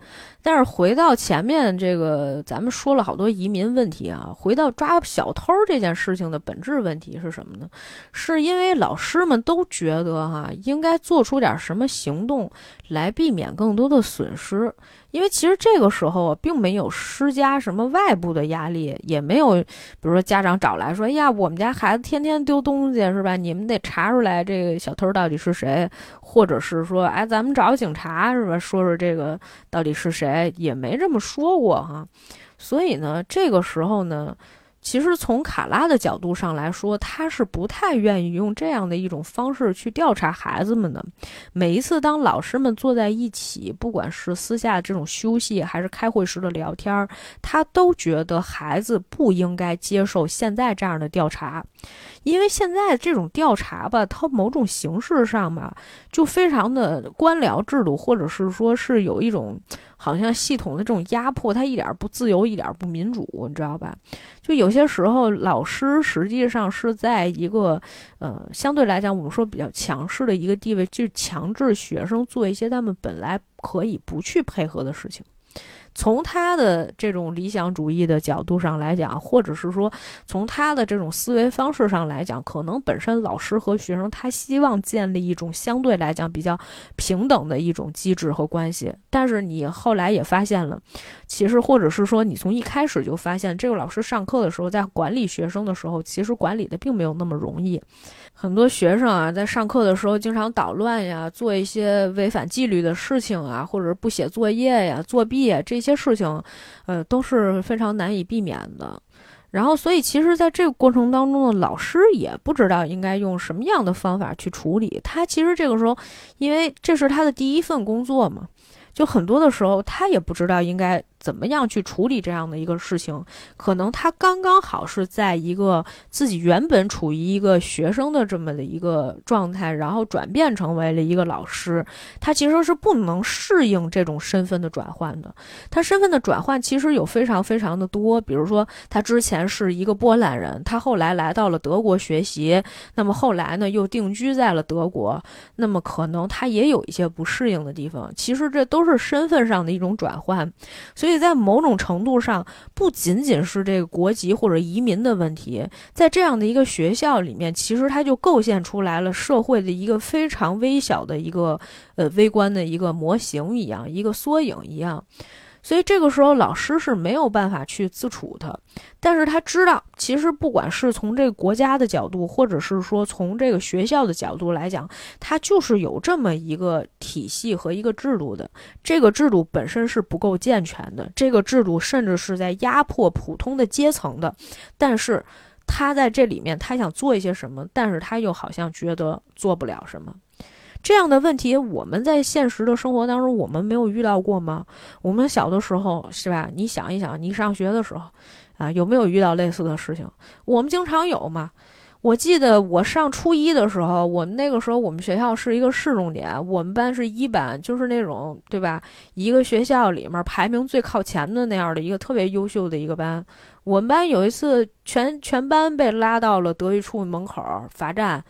但是回到前面这个，咱们说了好多移民问题啊，回到抓小偷这件事情的本质问题是什么呢？是因为老师们都觉得哈，应该做出点什么行动来避免更多的损失。因为其实这个时候啊并没有施加什么外部的压力，也没有，比如说家长找来说：“哎呀，我们家孩子天天丢东西，是吧？你们得查出来这个小偷到底是谁，或者是说，哎，咱们找警察，是吧？说说这个到底是谁，也没这么说过哈。所以呢，这个时候呢。”其实从卡拉的角度上来说，他是不太愿意用这样的一种方式去调查孩子们的。每一次当老师们坐在一起，不管是私下这种休息，还是开会时的聊天，他都觉得孩子不应该接受现在这样的调查，因为现在这种调查吧，它某种形式上吧，就非常的官僚制度，或者是说是有一种。好像系统的这种压迫，它一点不自由，一点不民主，你知道吧？就有些时候，老师实际上是在一个，呃，相对来讲，我们说比较强势的一个地位，就是强制学生做一些他们本来可以不去配合的事情。从他的这种理想主义的角度上来讲，或者是说从他的这种思维方式上来讲，可能本身老师和学生他希望建立一种相对来讲比较平等的一种机制和关系。但是你后来也发现了，其实或者是说你从一开始就发现，这个老师上课的时候在管理学生的时候，其实管理的并没有那么容易。很多学生啊，在上课的时候经常捣乱呀，做一些违反纪律的事情啊，或者不写作业呀、作弊这些事情，呃，都是非常难以避免的。然后，所以其实，在这个过程当中呢，老师也不知道应该用什么样的方法去处理。他其实这个时候，因为这是他的第一份工作嘛，就很多的时候，他也不知道应该。怎么样去处理这样的一个事情？可能他刚刚好是在一个自己原本处于一个学生的这么的一个状态，然后转变成为了一个老师。他其实是不能适应这种身份的转换的。他身份的转换其实有非常非常的多，比如说他之前是一个波兰人，他后来来到了德国学习，那么后来呢又定居在了德国，那么可能他也有一些不适应的地方。其实这都是身份上的一种转换，所以。所以在某种程度上，不仅仅是这个国籍或者移民的问题，在这样的一个学校里面，其实它就构建出来了社会的一个非常微小的一个呃微观的一个模型一样，一个缩影一样。所以这个时候老师是没有办法去自处的。但是他知道，其实不管是从这个国家的角度，或者是说从这个学校的角度来讲，他就是有这么一个体系和一个制度的。这个制度本身是不够健全的，这个制度甚至是在压迫普通的阶层的。但是他在这里面，他想做一些什么，但是他又好像觉得做不了什么。这样的问题，我们在现实的生活当中，我们没有遇到过吗？我们小的时候，是吧？你想一想，你上学的时候，啊，有没有遇到类似的事情？我们经常有嘛。我记得我上初一的时候，我们那个时候我们学校是一个市重点，我们班是一班，就是那种对吧？一个学校里面排名最靠前的那样的一个特别优秀的一个班。我们班有一次全全班被拉到了德育处门口罚站。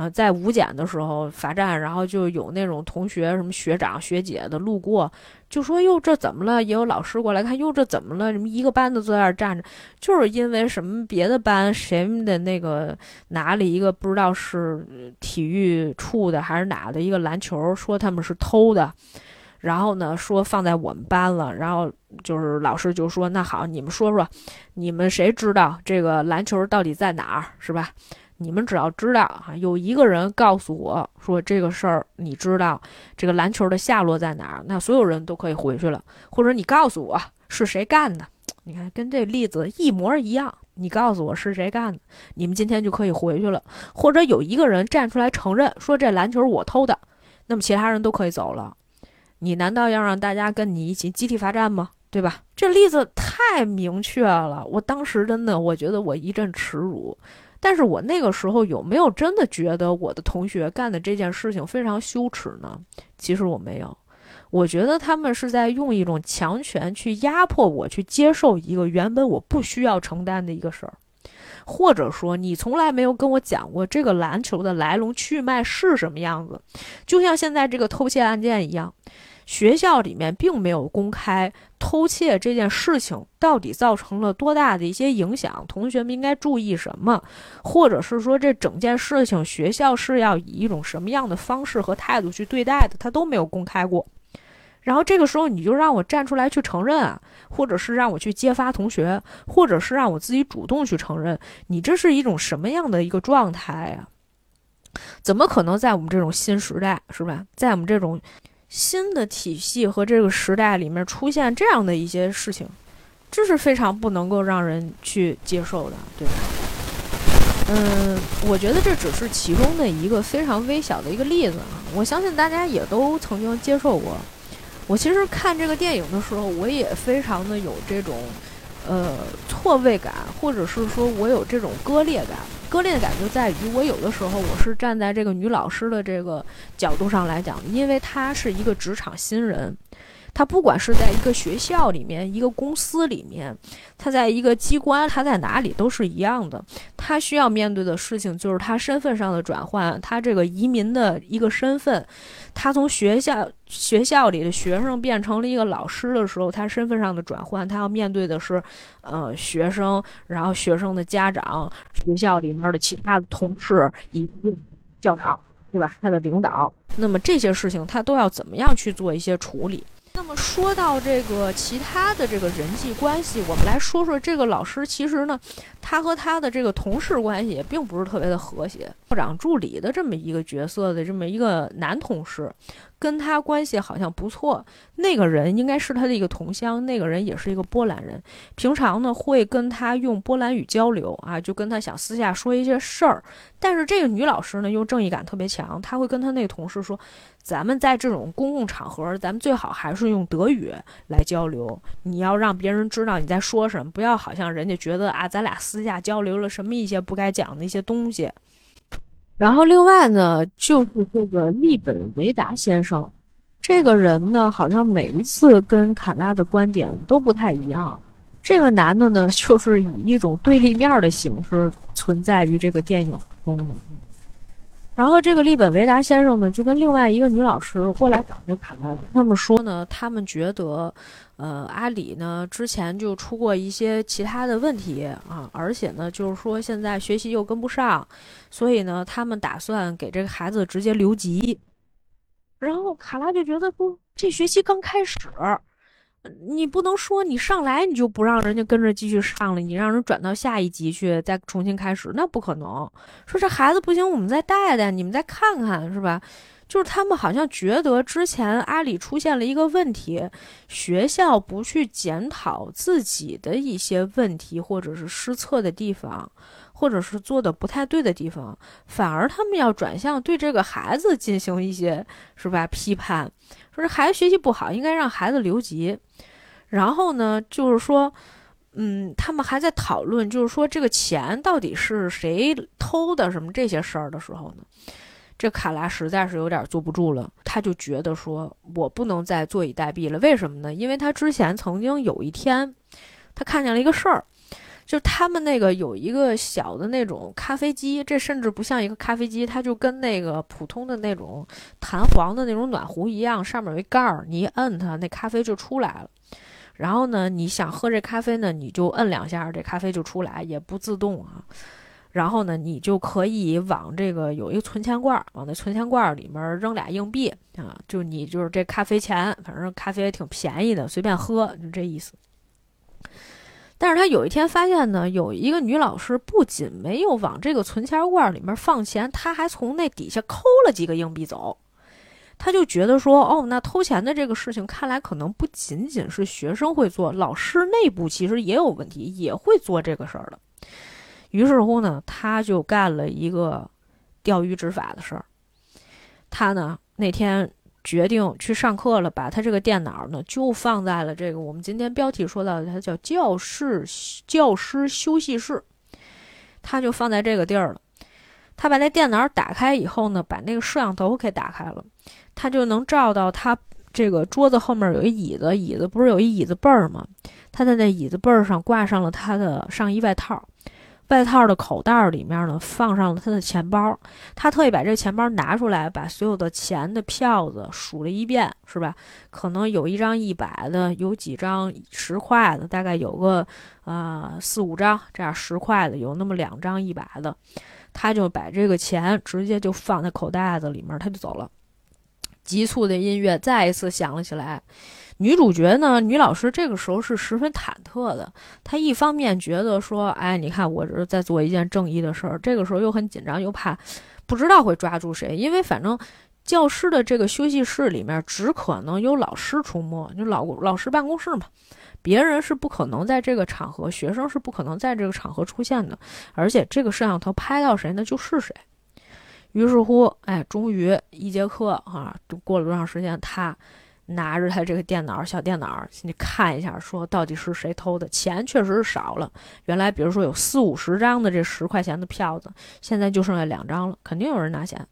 呃，在午检的时候罚站，然后就有那种同学、什么学长、学姐的路过，就说：“哟，这怎么了？”也有老师过来看，哟，这怎么了？什么一个班的坐在那儿站着，就是因为什么别的班谁的那个拿了一个不知道是体育处的还是哪的一个篮球，说他们是偷的，然后呢说放在我们班了，然后就是老师就说：“那好，你们说说，你们谁知道这个篮球到底在哪儿？是吧？”你们只要知道哈，有一个人告诉我说这个事儿，你知道这个篮球的下落在哪儿，那所有人都可以回去了。或者你告诉我是谁干的，你看跟这例子一模一样。你告诉我是谁干的，你们今天就可以回去了。或者有一个人站出来承认说这篮球我偷的，那么其他人都可以走了。你难道要让大家跟你一起集体罚站吗？对吧？这例子太明确了，我当时真的我觉得我一阵耻辱。但是我那个时候有没有真的觉得我的同学干的这件事情非常羞耻呢？其实我没有，我觉得他们是在用一种强权去压迫我去接受一个原本我不需要承担的一个事儿，或者说你从来没有跟我讲过这个篮球的来龙去脉是什么样子，就像现在这个偷窃案件一样。学校里面并没有公开偷窃这件事情到底造成了多大的一些影响，同学们应该注意什么，或者是说这整件事情学校是要以一种什么样的方式和态度去对待的，他都没有公开过。然后这个时候你就让我站出来去承认啊，或者是让我去揭发同学，或者是让我自己主动去承认，你这是一种什么样的一个状态啊？怎么可能在我们这种新时代，是吧？在我们这种。新的体系和这个时代里面出现这样的一些事情，这是非常不能够让人去接受的，对吧？嗯，我觉得这只是其中的一个非常微小的一个例子啊。我相信大家也都曾经接受过。我其实看这个电影的时候，我也非常的有这种呃错位感，或者是说我有这种割裂感。割裂感就在于，我有的时候我是站在这个女老师的这个角度上来讲，因为她是一个职场新人，她不管是在一个学校里面、一个公司里面，她在一个机关，她在哪里都是一样的。她需要面对的事情就是她身份上的转换，她这个移民的一个身份，他从学校学校里的学生变成了一个老师的时候，他身份上的转换，他要面对的是，呃，学生，然后学生的家长，学校里面的其他的同事以及校长，对吧？他的领导，那么这些事情他都要怎么样去做一些处理？那么说到这个其他的这个人际关系，我们来说说这个老师。其实呢，他和他的这个同事关系也并不是特别的和谐。校长助理的这么一个角色的这么一个男同事。跟他关系好像不错，那个人应该是他的一个同乡，那个人也是一个波兰人，平常呢会跟他用波兰语交流啊，就跟他想私下说一些事儿。但是这个女老师呢又正义感特别强，她会跟他那个同事说，咱们在这种公共场合，咱们最好还是用德语来交流，你要让别人知道你在说什么，不要好像人家觉得啊，咱俩私下交流了什么一些不该讲的一些东西。然后另外呢，就是这个利本维达先生，这个人呢，好像每一次跟卡拉的观点都不太一样。这个男的呢，就是以一种对立面的形式存在于这个电影中。然后这个利本维达先生呢，就跟另外一个女老师过来找这卡拉，他们说呢，他们觉得。呃，阿里呢之前就出过一些其他的问题啊，而且呢，就是说现在学习又跟不上，所以呢，他们打算给这个孩子直接留级。然后卡拉就觉得不，这学期刚开始，你不能说你上来你就不让人家跟着继续上了，你让人转到下一级去再重新开始，那不可能。说这孩子不行，我们再带带，你们再看看，是吧？就是他们好像觉得之前阿里出现了一个问题，学校不去检讨自己的一些问题或者是失策的地方，或者是做的不太对的地方，反而他们要转向对这个孩子进行一些是吧批判，这孩子学习不好，应该让孩子留级。然后呢，就是说，嗯，他们还在讨论，就是说这个钱到底是谁偷的，什么这些事儿的时候呢，这卡拉实在是有点坐不住了，他就觉得说，我不能再坐以待毙了。为什么呢？因为他之前曾经有一天，他看见了一个事儿，就他们那个有一个小的那种咖啡机，这甚至不像一个咖啡机，它就跟那个普通的那种弹簧的那种暖壶一样，上面有一盖儿，你一摁它，那咖啡就出来了。然后呢，你想喝这咖啡呢，你就摁两下，这咖啡就出来，也不自动啊。然后呢，你就可以往这个有一个存钱罐儿，往那存钱罐儿里面扔俩硬币啊，就你就是这咖啡钱，反正咖啡也挺便宜的，随便喝，就这意思。但是他有一天发现呢，有一个女老师不仅没有往这个存钱罐里面放钱，她还从那底下抠了几个硬币走。他就觉得说，哦，那偷钱的这个事情，看来可能不仅仅是学生会做，老师内部其实也有问题，也会做这个事儿的。于是乎呢，他就干了一个钓鱼执法的事儿。他呢那天决定去上课了，把他这个电脑呢就放在了这个我们今天标题说到的，它叫教室教师休息室，他就放在这个地儿了。他把那电脑打开以后呢，把那个摄像头给打开了。他就能照到他这个桌子后面有一椅子，椅子不是有一椅子背儿吗？他在那椅子背儿上挂上了他的上衣外套，外套的口袋里面呢放上了他的钱包。他特意把这钱包拿出来，把所有的钱的票子数了一遍，是吧？可能有一张一百的，有几张十块的，大概有个啊四五张这样十块的，有那么两张一百的。他就把这个钱直接就放在口袋子里面，他就走了。急促的音乐再一次响了起来。女主角呢，女老师这个时候是十分忐忑的。她一方面觉得说：“哎，你看我这是在做一件正义的事儿。”这个时候又很紧张，又怕不知道会抓住谁，因为反正教师的这个休息室里面只可能有老师出没，就老老师办公室嘛，别人是不可能在这个场合，学生是不可能在这个场合出现的。而且这个摄像头拍到谁，那就是谁。于是乎，哎，终于一节课啊，就过了多长时间？他拿着他这个电脑，小电脑，你看一下，说到底是谁偷的？钱确实是少了，原来比如说有四五十张的这十块钱的票子，现在就剩下两张了，肯定有人拿钱。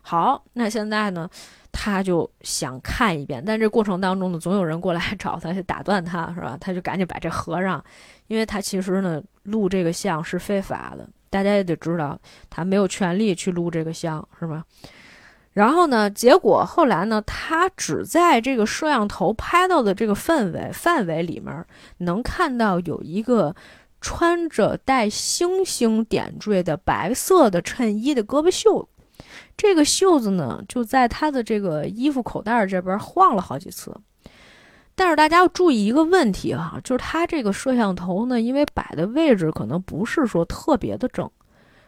好，那现在呢，他就想看一遍，但这过程当中呢，总有人过来 找他，去打断他，是吧？他就赶紧把这合上，因为他其实呢，录这个像是非法的。大家也得知道，他没有权利去录这个像，是吧？然后呢，结果后来呢，他只在这个摄像头拍到的这个氛围范围里面，能看到有一个穿着带星星点缀的白色的衬衣的胳膊袖，这个袖子呢，就在他的这个衣服口袋这边晃了好几次。但是大家要注意一个问题哈，就是它这个摄像头呢，因为摆的位置可能不是说特别的正，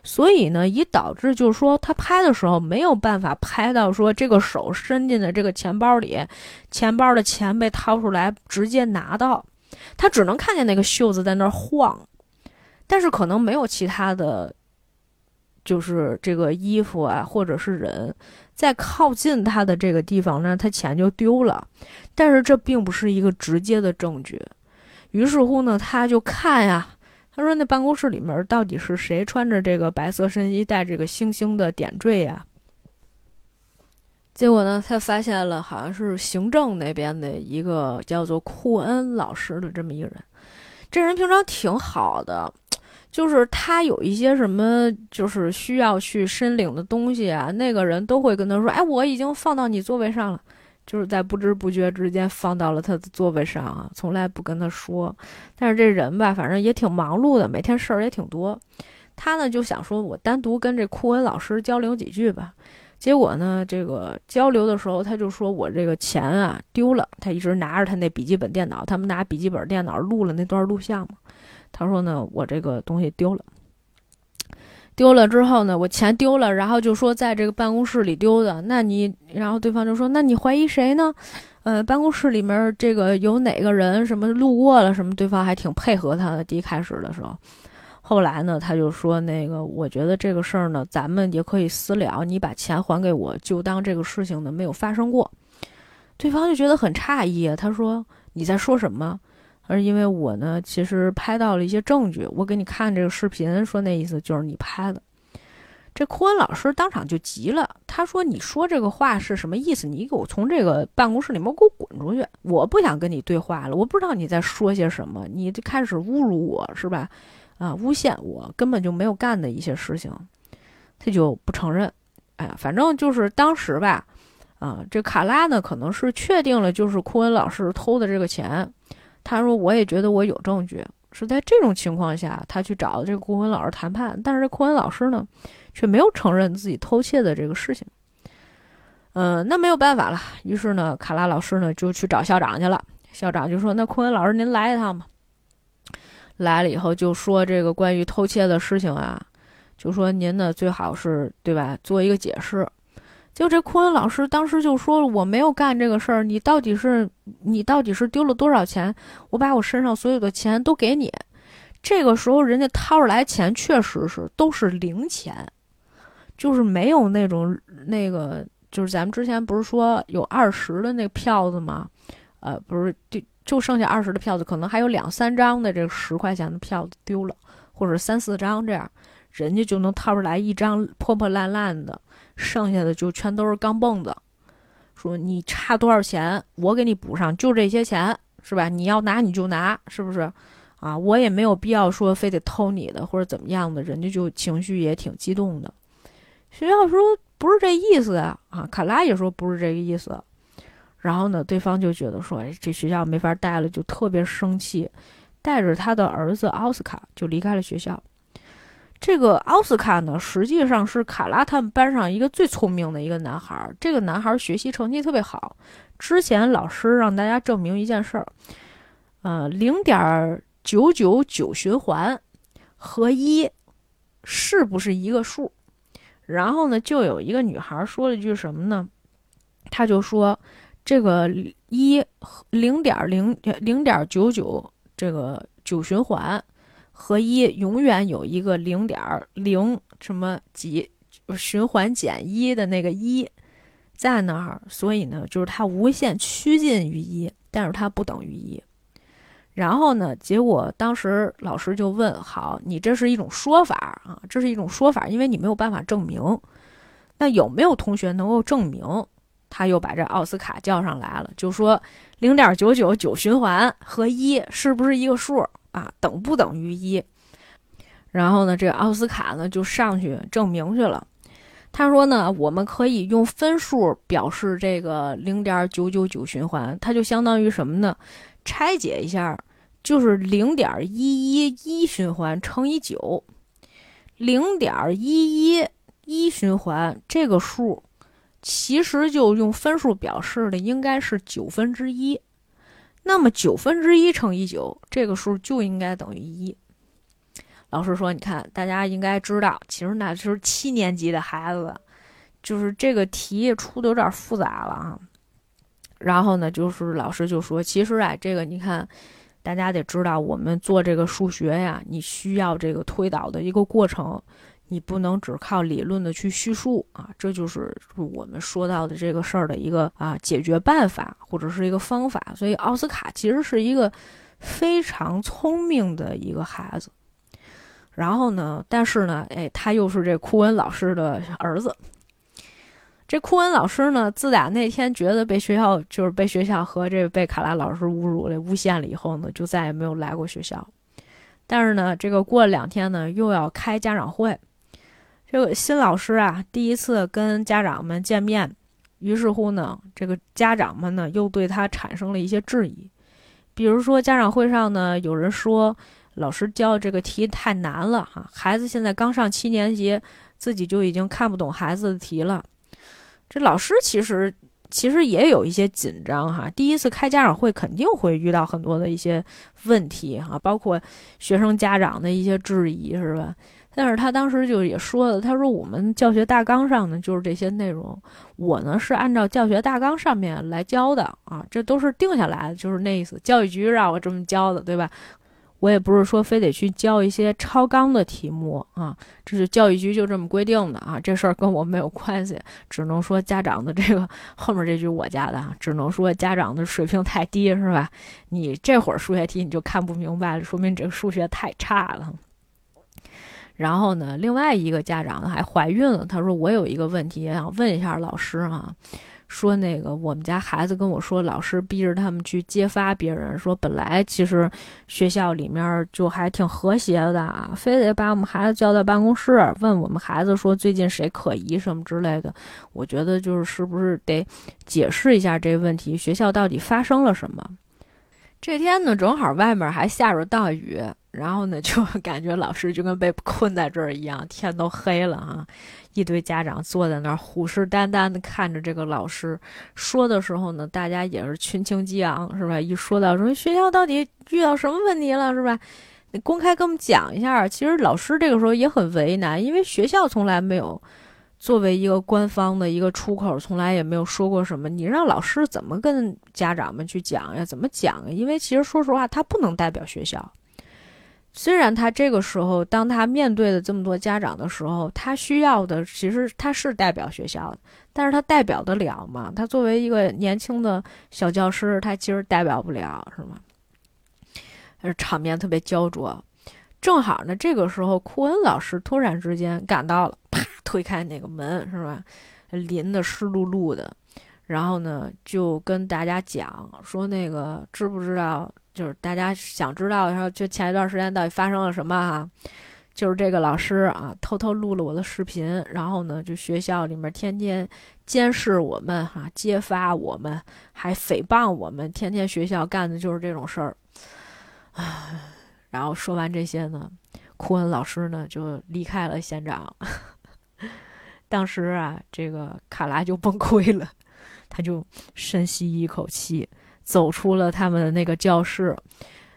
所以呢，以导致就是说他拍的时候没有办法拍到说这个手伸进的这个钱包里，钱包的钱被掏出来直接拿到，他只能看见那个袖子在那儿晃，但是可能没有其他的，就是这个衣服啊，或者是人。在靠近他的这个地方呢，他钱就丢了，但是这并不是一个直接的证据。于是乎呢，他就看呀，他说那办公室里面到底是谁穿着这个白色衬衣，带这个星星的点缀呀？结果呢，他发现了好像是行政那边的一个叫做库恩老师的这么一个人，这人平常挺好的。就是他有一些什么，就是需要去申领的东西啊，那个人都会跟他说：“哎，我已经放到你座位上了。”就是在不知不觉之间放到了他的座位上啊，从来不跟他说。但是这人吧，反正也挺忙碌的，每天事儿也挺多。他呢就想说：“我单独跟这库恩老师交流几句吧。”结果呢，这个交流的时候，他就说我这个钱啊丢了，他一直拿着他那笔记本电脑，他们拿笔记本电脑录了那段录像嘛。他说呢，我这个东西丢了，丢了之后呢，我钱丢了，然后就说在这个办公室里丢的。那你，然后对方就说，那你怀疑谁呢？呃，办公室里面这个有哪个人什么路过了什么？对方还挺配合他的，第一开始的时候。后来呢，他就说：“那个，我觉得这个事儿呢，咱们也可以私了。你把钱还给我，就当这个事情呢没有发生过。”对方就觉得很诧异，他说：“你在说什么？”而因为我呢，其实拍到了一些证据，我给你看这个视频，说那意思就是你拍的。这库恩老师当场就急了，他说：“你说这个话是什么意思？你给我从这个办公室里面给我滚出去！我不想跟你对话了，我不知道你在说些什么，你就开始侮辱我是吧？”啊！诬陷我根本就没有干的一些事情，他就不承认。哎呀，反正就是当时吧，啊，这卡拉呢可能是确定了就是库恩老师偷的这个钱。他说：“我也觉得我有证据。”是在这种情况下，他去找这个库恩老师谈判。但是这库恩老师呢，却没有承认自己偷窃的这个事情。嗯，那没有办法了。于是呢，卡拉老师呢就去找校长去了。校长就说：“那库恩老师，您来一趟吧。”来了以后就说这个关于偷窃的事情啊，就说您呢最好是对吧做一个解释。就这库恩老师当时就说我没有干这个事儿，你到底是你到底是丢了多少钱？我把我身上所有的钱都给你。这个时候人家掏出来钱确实是都是零钱，就是没有那种那个就是咱们之前不是说有二十的那票子吗？呃，不是就。就剩下二十的票子，可能还有两三张的这十块钱的票子丢了，或者三四张这样，人家就能掏出来一张破破烂烂的，剩下的就全都是钢镚子。说你差多少钱，我给你补上，就这些钱，是吧？你要拿你就拿，是不是？啊，我也没有必要说非得偷你的或者怎么样的，人家就情绪也挺激动的。学校说不是这意思啊，啊，卡拉也说不是这个意思。然后呢，对方就觉得说，哎，这学校没法待了，就特别生气，带着他的儿子奥斯卡就离开了学校。这个奥斯卡呢，实际上是卡拉他们班上一个最聪明的一个男孩。这个男孩学习成绩特别好。之前老师让大家证明一件事儿，呃，零点九九九循环和一是不是一个数？然后呢，就有一个女孩说了一句什么呢？他就说。这个一零点零零点九九这个九循环和一永远有一个零点零什么几循环减一的那个一在那儿，所以呢，就是它无限趋近于一，但是它不等于一。然后呢，结果当时老师就问：好，你这是一种说法啊，这是一种说法，因为你没有办法证明。那有没有同学能够证明？他又把这奥斯卡叫上来了，就说零点九九九循环和一是不是一个数啊？等不等于一？然后呢，这个奥斯卡呢就上去证明去了。他说呢，我们可以用分数表示这个零点九九九循环，它就相当于什么呢？拆解一下，就是零点一一一循环乘以九，零点一一一循环这个数。其实就用分数表示的应该是九分之一，那么九分之一乘以九，这个数就应该等于一。老师说：“你看，大家应该知道，其实那是七年级的孩子，就是这个题出的有点复杂了啊。”然后呢，就是老师就说：“其实啊，这个你看，大家得知道，我们做这个数学呀，你需要这个推导的一个过程。”你不能只靠理论的去叙述啊，这就是我们说到的这个事儿的一个啊解决办法或者是一个方法。所以奥斯卡其实是一个非常聪明的一个孩子。然后呢，但是呢，哎，他又是这库恩老师的儿子。这库恩老师呢，自打那天觉得被学校就是被学校和这被卡拉老师侮辱了、诬陷了以后呢，就再也没有来过学校。但是呢，这个过了两天呢，又要开家长会。这个新老师啊，第一次跟家长们见面，于是乎呢，这个家长们呢又对他产生了一些质疑。比如说，家长会上呢，有人说老师教这个题太难了哈，孩子现在刚上七年级，自己就已经看不懂孩子的题了。这老师其实其实也有一些紧张哈。第一次开家长会肯定会遇到很多的一些问题哈，包括学生家长的一些质疑，是吧？但是他当时就也说了，他说我们教学大纲上呢就是这些内容，我呢是按照教学大纲上面来教的啊，这都是定下来的，就是那意思，教育局让我这么教的，对吧？我也不是说非得去教一些超纲的题目啊，这是教育局就这么规定的啊，这事儿跟我没有关系，只能说家长的这个后面这句我家的啊，只能说家长的水平太低是吧？你这会儿数学题你就看不明白了，说明这个数学太差了。然后呢，另外一个家长还怀孕了，他说我有一个问题也想问一下老师啊。说那个，我们家孩子跟我说，老师逼着他们去揭发别人。说本来其实学校里面就还挺和谐的啊，非得把我们孩子叫到办公室，问我们孩子说最近谁可疑什么之类的。我觉得就是是不是得解释一下这个问题，学校到底发生了什么？这天呢，正好外面还下着大雨。然后呢，就感觉老师就跟被困在这儿一样，天都黑了啊！一堆家长坐在那儿，虎视眈眈地看着这个老师说的时候呢，大家也是群情激昂，是吧？一说到说学校到底遇到什么问题了，是吧？你公开跟我们讲一下。其实老师这个时候也很为难，因为学校从来没有作为一个官方的一个出口，从来也没有说过什么。你让老师怎么跟家长们去讲呀？怎么讲？因为其实说实话，他不能代表学校。虽然他这个时候，当他面对的这么多家长的时候，他需要的其实他是代表学校的，但是他代表得了吗？他作为一个年轻的小教师，他其实代表不了，是吗？而场面特别焦灼。正好呢，这个时候，库恩老师突然之间赶到了，啪推开那个门，是吧？淋得湿漉漉的，然后呢，就跟大家讲说：“那个知不知道？”就是大家想知道，然后就前一段时间到底发生了什么哈？就是这个老师啊，偷偷录了我的视频，然后呢，就学校里面天天监视我们哈，揭发我们，还诽谤我们，天天学校干的就是这种事儿。唉，然后说完这些呢，库恩老师呢就离开了现场。当时啊，这个卡拉就崩溃了，他就深吸一口气。走出了他们的那个教室，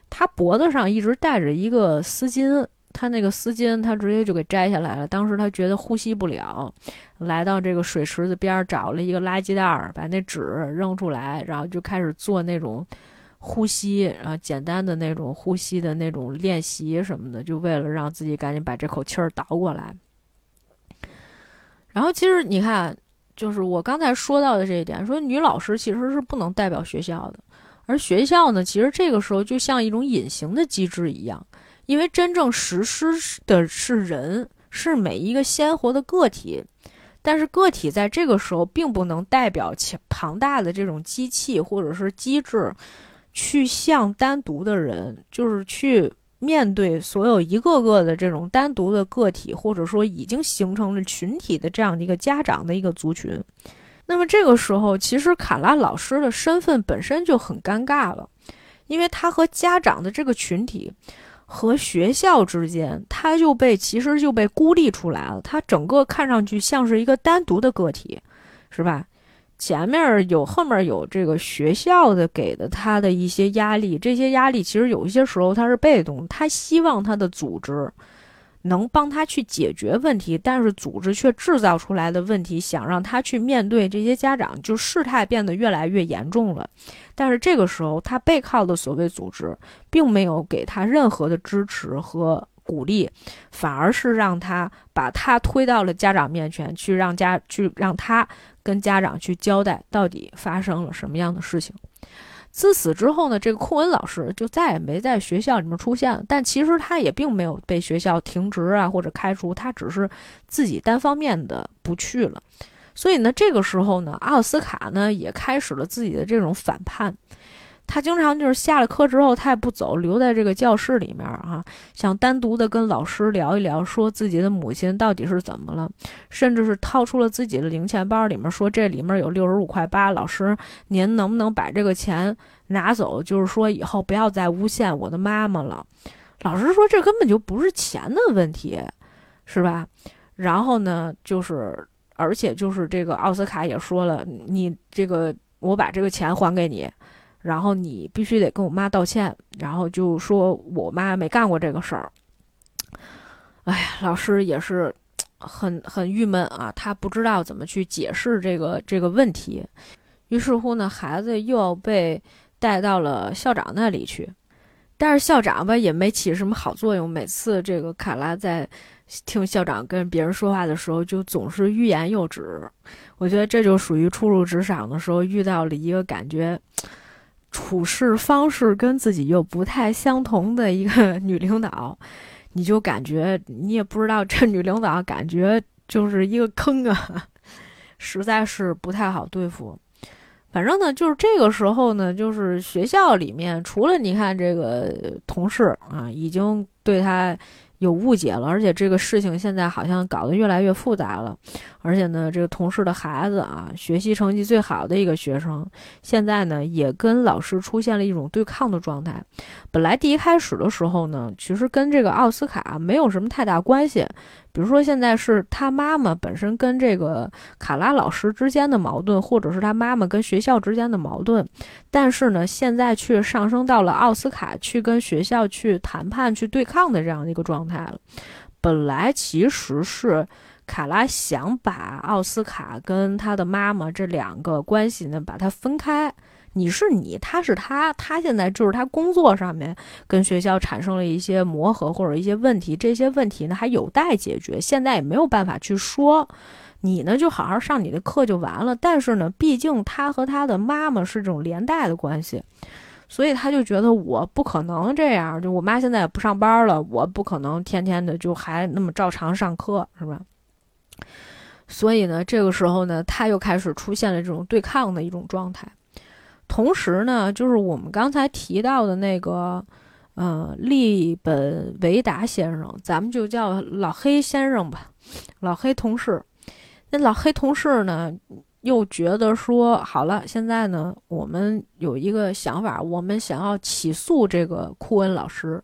他脖子上一直戴着一个丝巾，他那个丝巾他直接就给摘下来了。当时他觉得呼吸不了，来到这个水池子边找了一个垃圾袋儿，把那纸扔出来，然后就开始做那种呼吸，然后简单的那种呼吸的那种练习什么的，就为了让自己赶紧把这口气儿倒过来。然后其实你看。就是我刚才说到的这一点，说女老师其实是不能代表学校的，而学校呢，其实这个时候就像一种隐形的机制一样，因为真正实施的是人，是每一个鲜活的个体，但是个体在这个时候并不能代表强庞大的这种机器或者是机制，去向单独的人，就是去。面对所有一个个的这种单独的个体，或者说已经形成了群体的这样的一个家长的一个族群，那么这个时候，其实卡拉老师的身份本身就很尴尬了，因为他和家长的这个群体和学校之间，他就被其实就被孤立出来了，他整个看上去像是一个单独的个体，是吧？前面有，后面有这个学校的给的他的一些压力，这些压力其实有一些时候他是被动，他希望他的组织能帮他去解决问题，但是组织却制造出来的问题，想让他去面对这些家长，就事态变得越来越严重了。但是这个时候，他背靠的所谓组织，并没有给他任何的支持和鼓励，反而是让他把他推到了家长面前去，让家去让他。跟家长去交代到底发生了什么样的事情。自此之后呢，这个库恩老师就再也没在学校里面出现了。但其实他也并没有被学校停职啊或者开除，他只是自己单方面的不去了。所以呢，这个时候呢，奥斯卡呢也开始了自己的这种反叛。他经常就是下了课之后，他也不走，留在这个教室里面啊，想单独的跟老师聊一聊，说自己的母亲到底是怎么了，甚至是掏出了自己的零钱包里面，说这里面有六十五块八，老师您能不能把这个钱拿走？就是说以后不要再诬陷我的妈妈了。老师说这根本就不是钱的问题，是吧？然后呢，就是而且就是这个奥斯卡也说了，你这个我把这个钱还给你，然后你必须得跟我妈道歉，然后就说我妈没干过这个事儿。哎呀，老师也是很很郁闷啊，他不知道怎么去解释这个这个问题，于是乎呢，孩子又要被带到了校长那里去。但是校长吧也没起什么好作用，每次这个卡拉在听校长跟别人说话的时候，就总是欲言又止。我觉得这就属于初入职场的时候遇到了一个感觉处事方式跟自己又不太相同的一个女领导，你就感觉你也不知道这女领导感觉就是一个坑啊，实在是不太好对付。反正呢，就是这个时候呢，就是学校里面，除了你看这个同事啊，已经对他有误解了，而且这个事情现在好像搞得越来越复杂了。而且呢，这个同事的孩子啊，学习成绩最好的一个学生，现在呢也跟老师出现了一种对抗的状态。本来第一开始的时候呢，其实跟这个奥斯卡没有什么太大关系。比如说，现在是他妈妈本身跟这个卡拉老师之间的矛盾，或者是他妈妈跟学校之间的矛盾，但是呢，现在却上升到了奥斯卡去跟学校去谈判、去对抗的这样的一个状态了。本来其实是卡拉想把奥斯卡跟他的妈妈这两个关系呢，把它分开。你是你，他是他，他现在就是他工作上面跟学校产生了一些磨合或者一些问题，这些问题呢还有待解决，现在也没有办法去说。你呢就好好上你的课就完了。但是呢，毕竟他和他的妈妈是这种连带的关系，所以他就觉得我不可能这样。就我妈现在也不上班了，我不可能天天的就还那么照常上课，是吧？所以呢，这个时候呢，他又开始出现了这种对抗的一种状态。同时呢，就是我们刚才提到的那个，呃，利本维达先生，咱们就叫老黑先生吧。老黑同事，那老黑同事呢，又觉得说，好了，现在呢，我们有一个想法，我们想要起诉这个库恩老师。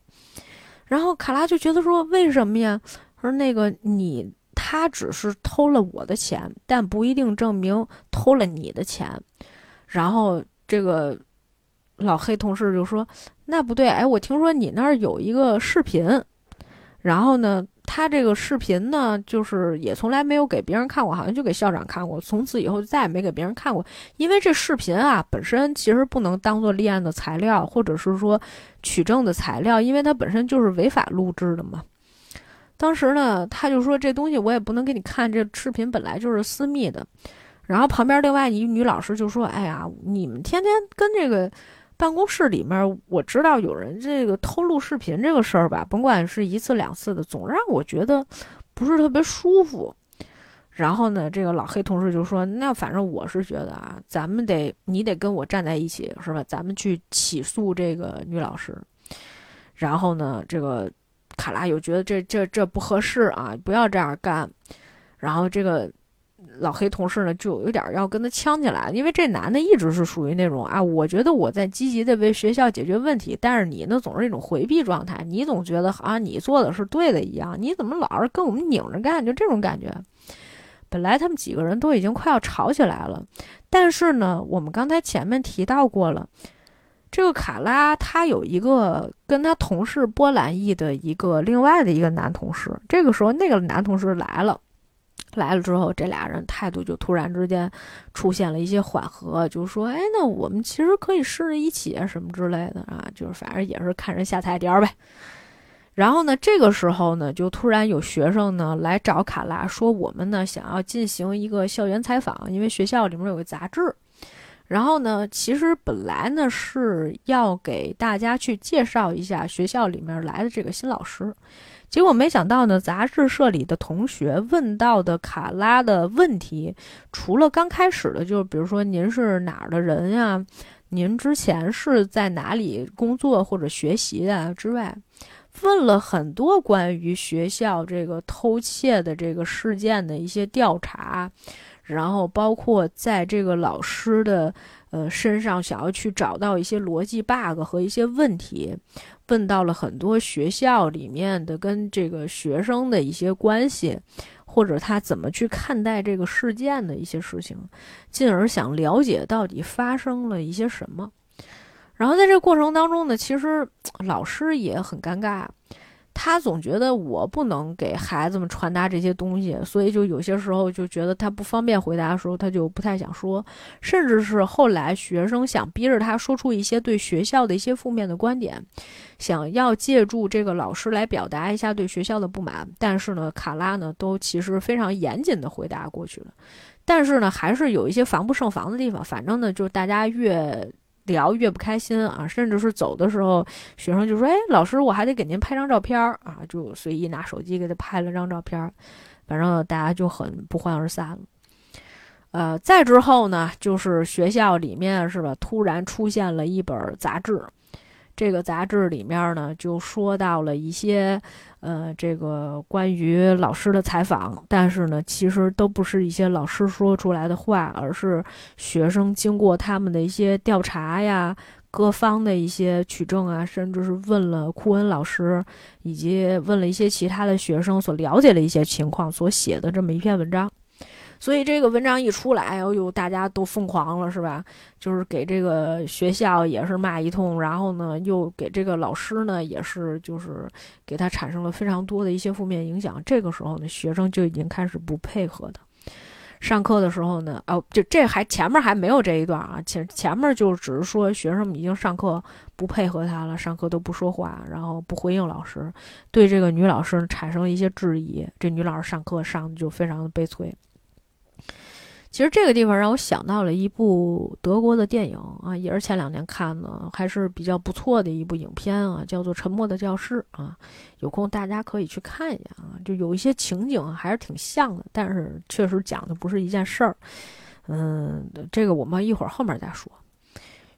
然后卡拉就觉得说，为什么呀？说那个你他只是偷了我的钱，但不一定证明偷了你的钱。然后。这个老黑同事就说：“那不对，哎，我听说你那儿有一个视频，然后呢，他这个视频呢，就是也从来没有给别人看过，好像就给校长看过，从此以后就再也没给别人看过。因为这视频啊，本身其实不能当做立案的材料，或者是说取证的材料，因为它本身就是违法录制的嘛。当时呢，他就说这东西我也不能给你看，这视频本来就是私密的。”然后旁边另外一女老师就说：“哎呀，你们天天跟这个办公室里面，我知道有人这个偷录视频这个事儿吧，甭管是一次两次的，总让我觉得不是特别舒服。”然后呢，这个老黑同事就说：“那反正我是觉得啊，咱们得你得跟我站在一起，是吧？咱们去起诉这个女老师。”然后呢，这个卡拉又觉得这这这不合适啊，不要这样干。然后这个。老黑同事呢，就有点要跟他呛起来，因为这男的一直是属于那种啊，我觉得我在积极的为学校解决问题，但是你呢总是一种回避状态，你总觉得好像你做的是对的一样，你怎么老是跟我们拧着干，就这种感觉。本来他们几个人都已经快要吵起来了，但是呢，我们刚才前面提到过了，这个卡拉他有一个跟他同事波兰裔的一个另外的一个男同事，这个时候那个男同事来了。来了之后，这俩人态度就突然之间出现了一些缓和，就说：“哎，那我们其实可以试着一起啊，什么之类的啊，就是反正也是看人下菜碟儿呗。”然后呢，这个时候呢，就突然有学生呢来找卡拉说：“我们呢想要进行一个校园采访，因为学校里面有个杂志。然后呢，其实本来呢是要给大家去介绍一下学校里面来的这个新老师。”结果没想到呢，杂志社里的同学问到的卡拉的问题，除了刚开始的，就是比如说您是哪儿的人呀，您之前是在哪里工作或者学习的之外，问了很多关于学校这个偷窃的这个事件的一些调查，然后包括在这个老师的呃身上想要去找到一些逻辑 bug 和一些问题。问到了很多学校里面的跟这个学生的一些关系，或者他怎么去看待这个事件的一些事情，进而想了解到底发生了一些什么。然后在这个过程当中呢，其实老师也很尴尬。他总觉得我不能给孩子们传达这些东西，所以就有些时候就觉得他不方便回答的时候，他就不太想说。甚至是后来学生想逼着他说出一些对学校的一些负面的观点，想要借助这个老师来表达一下对学校的不满，但是呢，卡拉呢都其实非常严谨的回答过去了。但是呢，还是有一些防不胜防的地方。反正呢，就是大家越。聊越不开心啊，甚至是走的时候，学生就说：“哎，老师，我还得给您拍张照片啊！”就随意拿手机给他拍了张照片，反正大家就很不欢而散了。呃，再之后呢，就是学校里面是吧，突然出现了一本杂志。这个杂志里面呢，就说到了一些，呃，这个关于老师的采访，但是呢，其实都不是一些老师说出来的话，而是学生经过他们的一些调查呀，各方的一些取证啊，甚至是问了库恩老师，以及问了一些其他的学生所了解的一些情况所写的这么一篇文章。所以这个文章一出来，哎呦，大家都疯狂了，是吧？就是给这个学校也是骂一通，然后呢，又给这个老师呢，也是就是给他产生了非常多的一些负面影响。这个时候呢，学生就已经开始不配合的。上课的时候呢，哦，就这还前面还没有这一段啊，前前面就只是说学生们已经上课不配合他了，上课都不说话，然后不回应老师，对这个女老师产生了一些质疑。这女老师上课上的就非常的悲催。其实这个地方让我想到了一部德国的电影啊，也是前两年看的，还是比较不错的一部影片啊，叫做《沉默的教室》啊，有空大家可以去看一下啊，就有一些情景还是挺像的，但是确实讲的不是一件事儿。嗯，这个我们一会儿后面再说。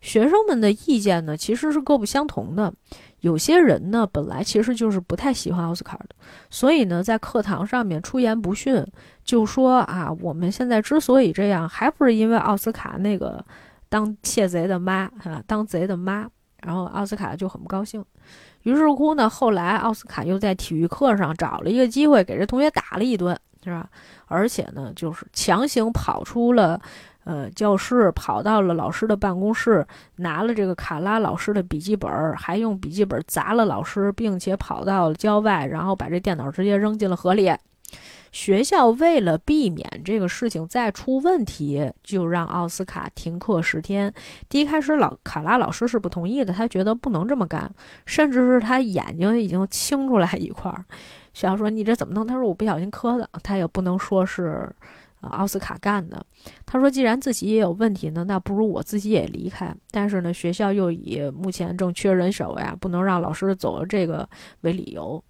学生们的意见呢，其实是各不相同的。有些人呢，本来其实就是不太喜欢奥斯卡的，所以呢，在课堂上面出言不逊，就说啊，我们现在之所以这样，还不是因为奥斯卡那个当窃贼的妈啊，当贼的妈。然后奥斯卡就很不高兴。于是乎呢，后来奥斯卡又在体育课上找了一个机会，给这同学打了一顿，是吧？而且呢，就是强行跑出了。呃，教室跑到了老师的办公室，拿了这个卡拉老师的笔记本，还用笔记本砸了老师，并且跑到了郊外，然后把这电脑直接扔进了河里。学校为了避免这个事情再出问题，就让奥斯卡停课十天。第一开始，老卡拉老师是不同意的，他觉得不能这么干，甚至是他眼睛已经青出来一块儿。学校说：“你这怎么弄？”他说：“我不小心磕的。”他也不能说是。奥斯卡干的，他说：“既然自己也有问题呢，那不如我自己也离开。但是呢，学校又以目前正缺人手呀，不能让老师走了这个为理由。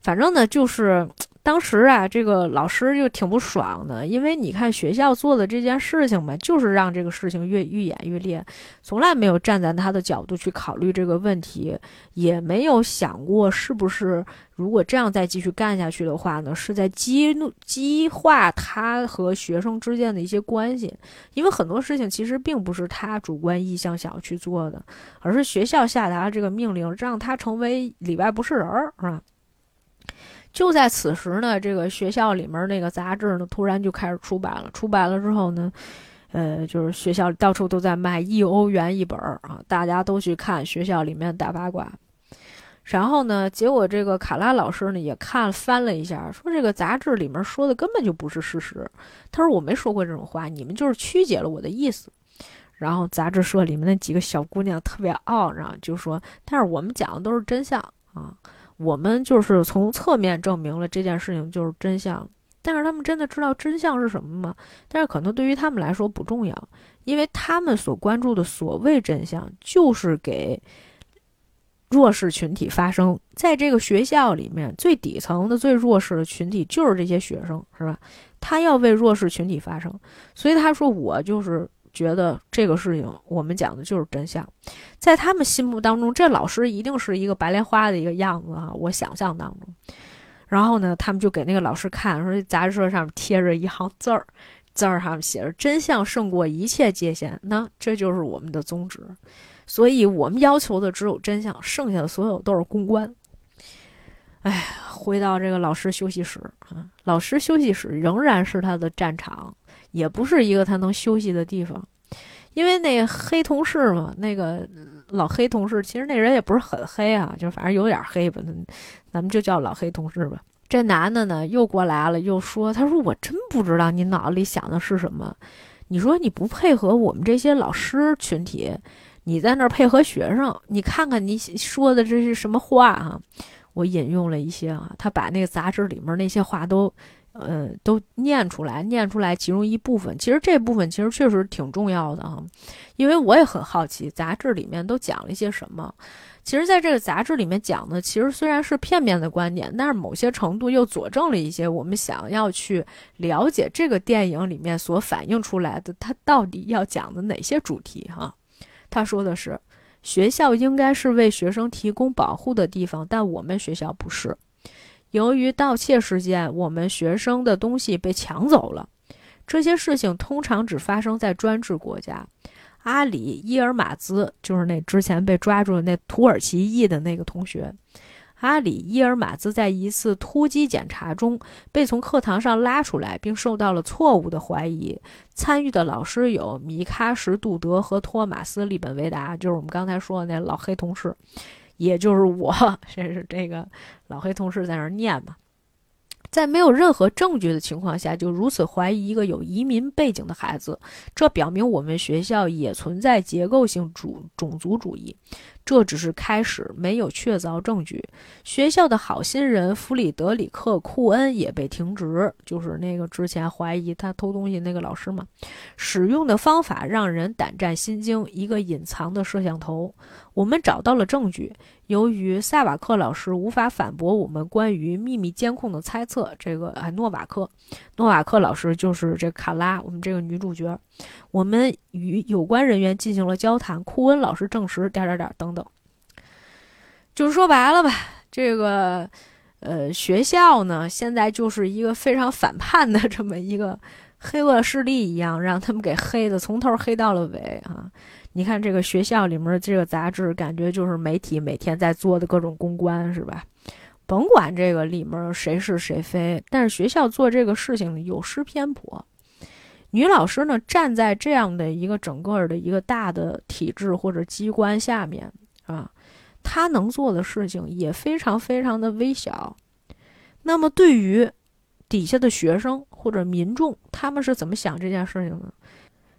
反正呢，就是。”当时啊，这个老师就挺不爽的，因为你看学校做的这件事情吧，就是让这个事情越愈演愈烈，从来没有站在他的角度去考虑这个问题，也没有想过是不是如果这样再继续干下去的话呢，是在激怒激化他和学生之间的一些关系。因为很多事情其实并不是他主观意向想要去做的，而是学校下达这个命令，让他成为里外不是人儿，是吧？就在此时呢，这个学校里面那个杂志呢，突然就开始出版了。出版了之后呢，呃，就是学校到处都在卖一欧元一本儿啊，大家都去看学校里面大八卦。然后呢，结果这个卡拉老师呢也看翻了一下，说这个杂志里面说的根本就不是事实。他说我没说过这种话，你们就是曲解了我的意思。然后杂志社里面那几个小姑娘特别傲，然后就说，但是我们讲的都是真相啊。我们就是从侧面证明了这件事情就是真相，但是他们真的知道真相是什么吗？但是可能对于他们来说不重要，因为他们所关注的所谓真相就是给弱势群体发声。在这个学校里面，最底层的最弱势的群体就是这些学生，是吧？他要为弱势群体发声，所以他说我就是。觉得这个事情我们讲的就是真相，在他们心目当中，这老师一定是一个白莲花的一个样子啊！我想象当中，然后呢，他们就给那个老师看，说杂志社上面贴着一行字儿，字儿上面写着“真相胜过一切界限”，那这就是我们的宗旨，所以我们要求的只有真相，剩下的所有都是公关。哎，回到这个老师休息室啊，老师休息室仍然是他的战场，也不是一个他能休息的地方，因为那黑同事嘛，那个老黑同事，其实那人也不是很黑啊，就反正有点黑吧，咱们就叫老黑同事吧。这男的呢又过来了，又说：“他说我真不知道你脑子里想的是什么。你说你不配合我们这些老师群体，你在那儿配合学生，你看看你说的这是什么话啊？”我引用了一些啊，他把那个杂志里面那些话都，呃，都念出来，念出来其中一部分。其实这部分其实确实挺重要的啊，因为我也很好奇杂志里面都讲了一些什么。其实，在这个杂志里面讲的，其实虽然是片面的观点，但是某些程度又佐证了一些我们想要去了解这个电影里面所反映出来的，它到底要讲的哪些主题哈？他说的是，学校应该是为学生提供保护的地方，但我们学校不是。由于盗窃事件，我们学生的东西被抢走了。这些事情通常只发生在专制国家。阿里伊尔马兹就是那之前被抓住的那土耳其裔的那个同学。阿里伊尔马兹在一次突击检查中被从课堂上拉出来，并受到了错误的怀疑。参与的老师有米喀什杜德和托马斯利本维达，就是我们刚才说的那老黑同事，也就是我。这是这个老黑同事在那儿念嘛。在没有任何证据的情况下，就如此怀疑一个有移民背景的孩子，这表明我们学校也存在结构性主种族主义。这只是开始，没有确凿证据。学校的好心人弗里德里克·库恩也被停职，就是那个之前怀疑他偷东西那个老师嘛。使用的方法让人胆战心惊，一个隐藏的摄像头。我们找到了证据。由于萨瓦克老师无法反驳我们关于秘密监控的猜测，这个哎，诺瓦克，诺瓦克老师就是这卡拉，我们这个女主角。我们与有关人员进行了交谈，库恩老师证实点点点等等。就是说白了吧，这个呃学校呢，现在就是一个非常反叛的这么一个黑恶势力一样，让他们给黑的从头黑到了尾啊。你看这个学校里面这个杂志，感觉就是媒体每天在做的各种公关，是吧？甭管这个里面谁是谁非，但是学校做这个事情有失偏颇。女老师呢，站在这样的一个整个的一个大的体制或者机关下面啊，她能做的事情也非常非常的微小。那么对于底下的学生或者民众，他们是怎么想这件事情呢？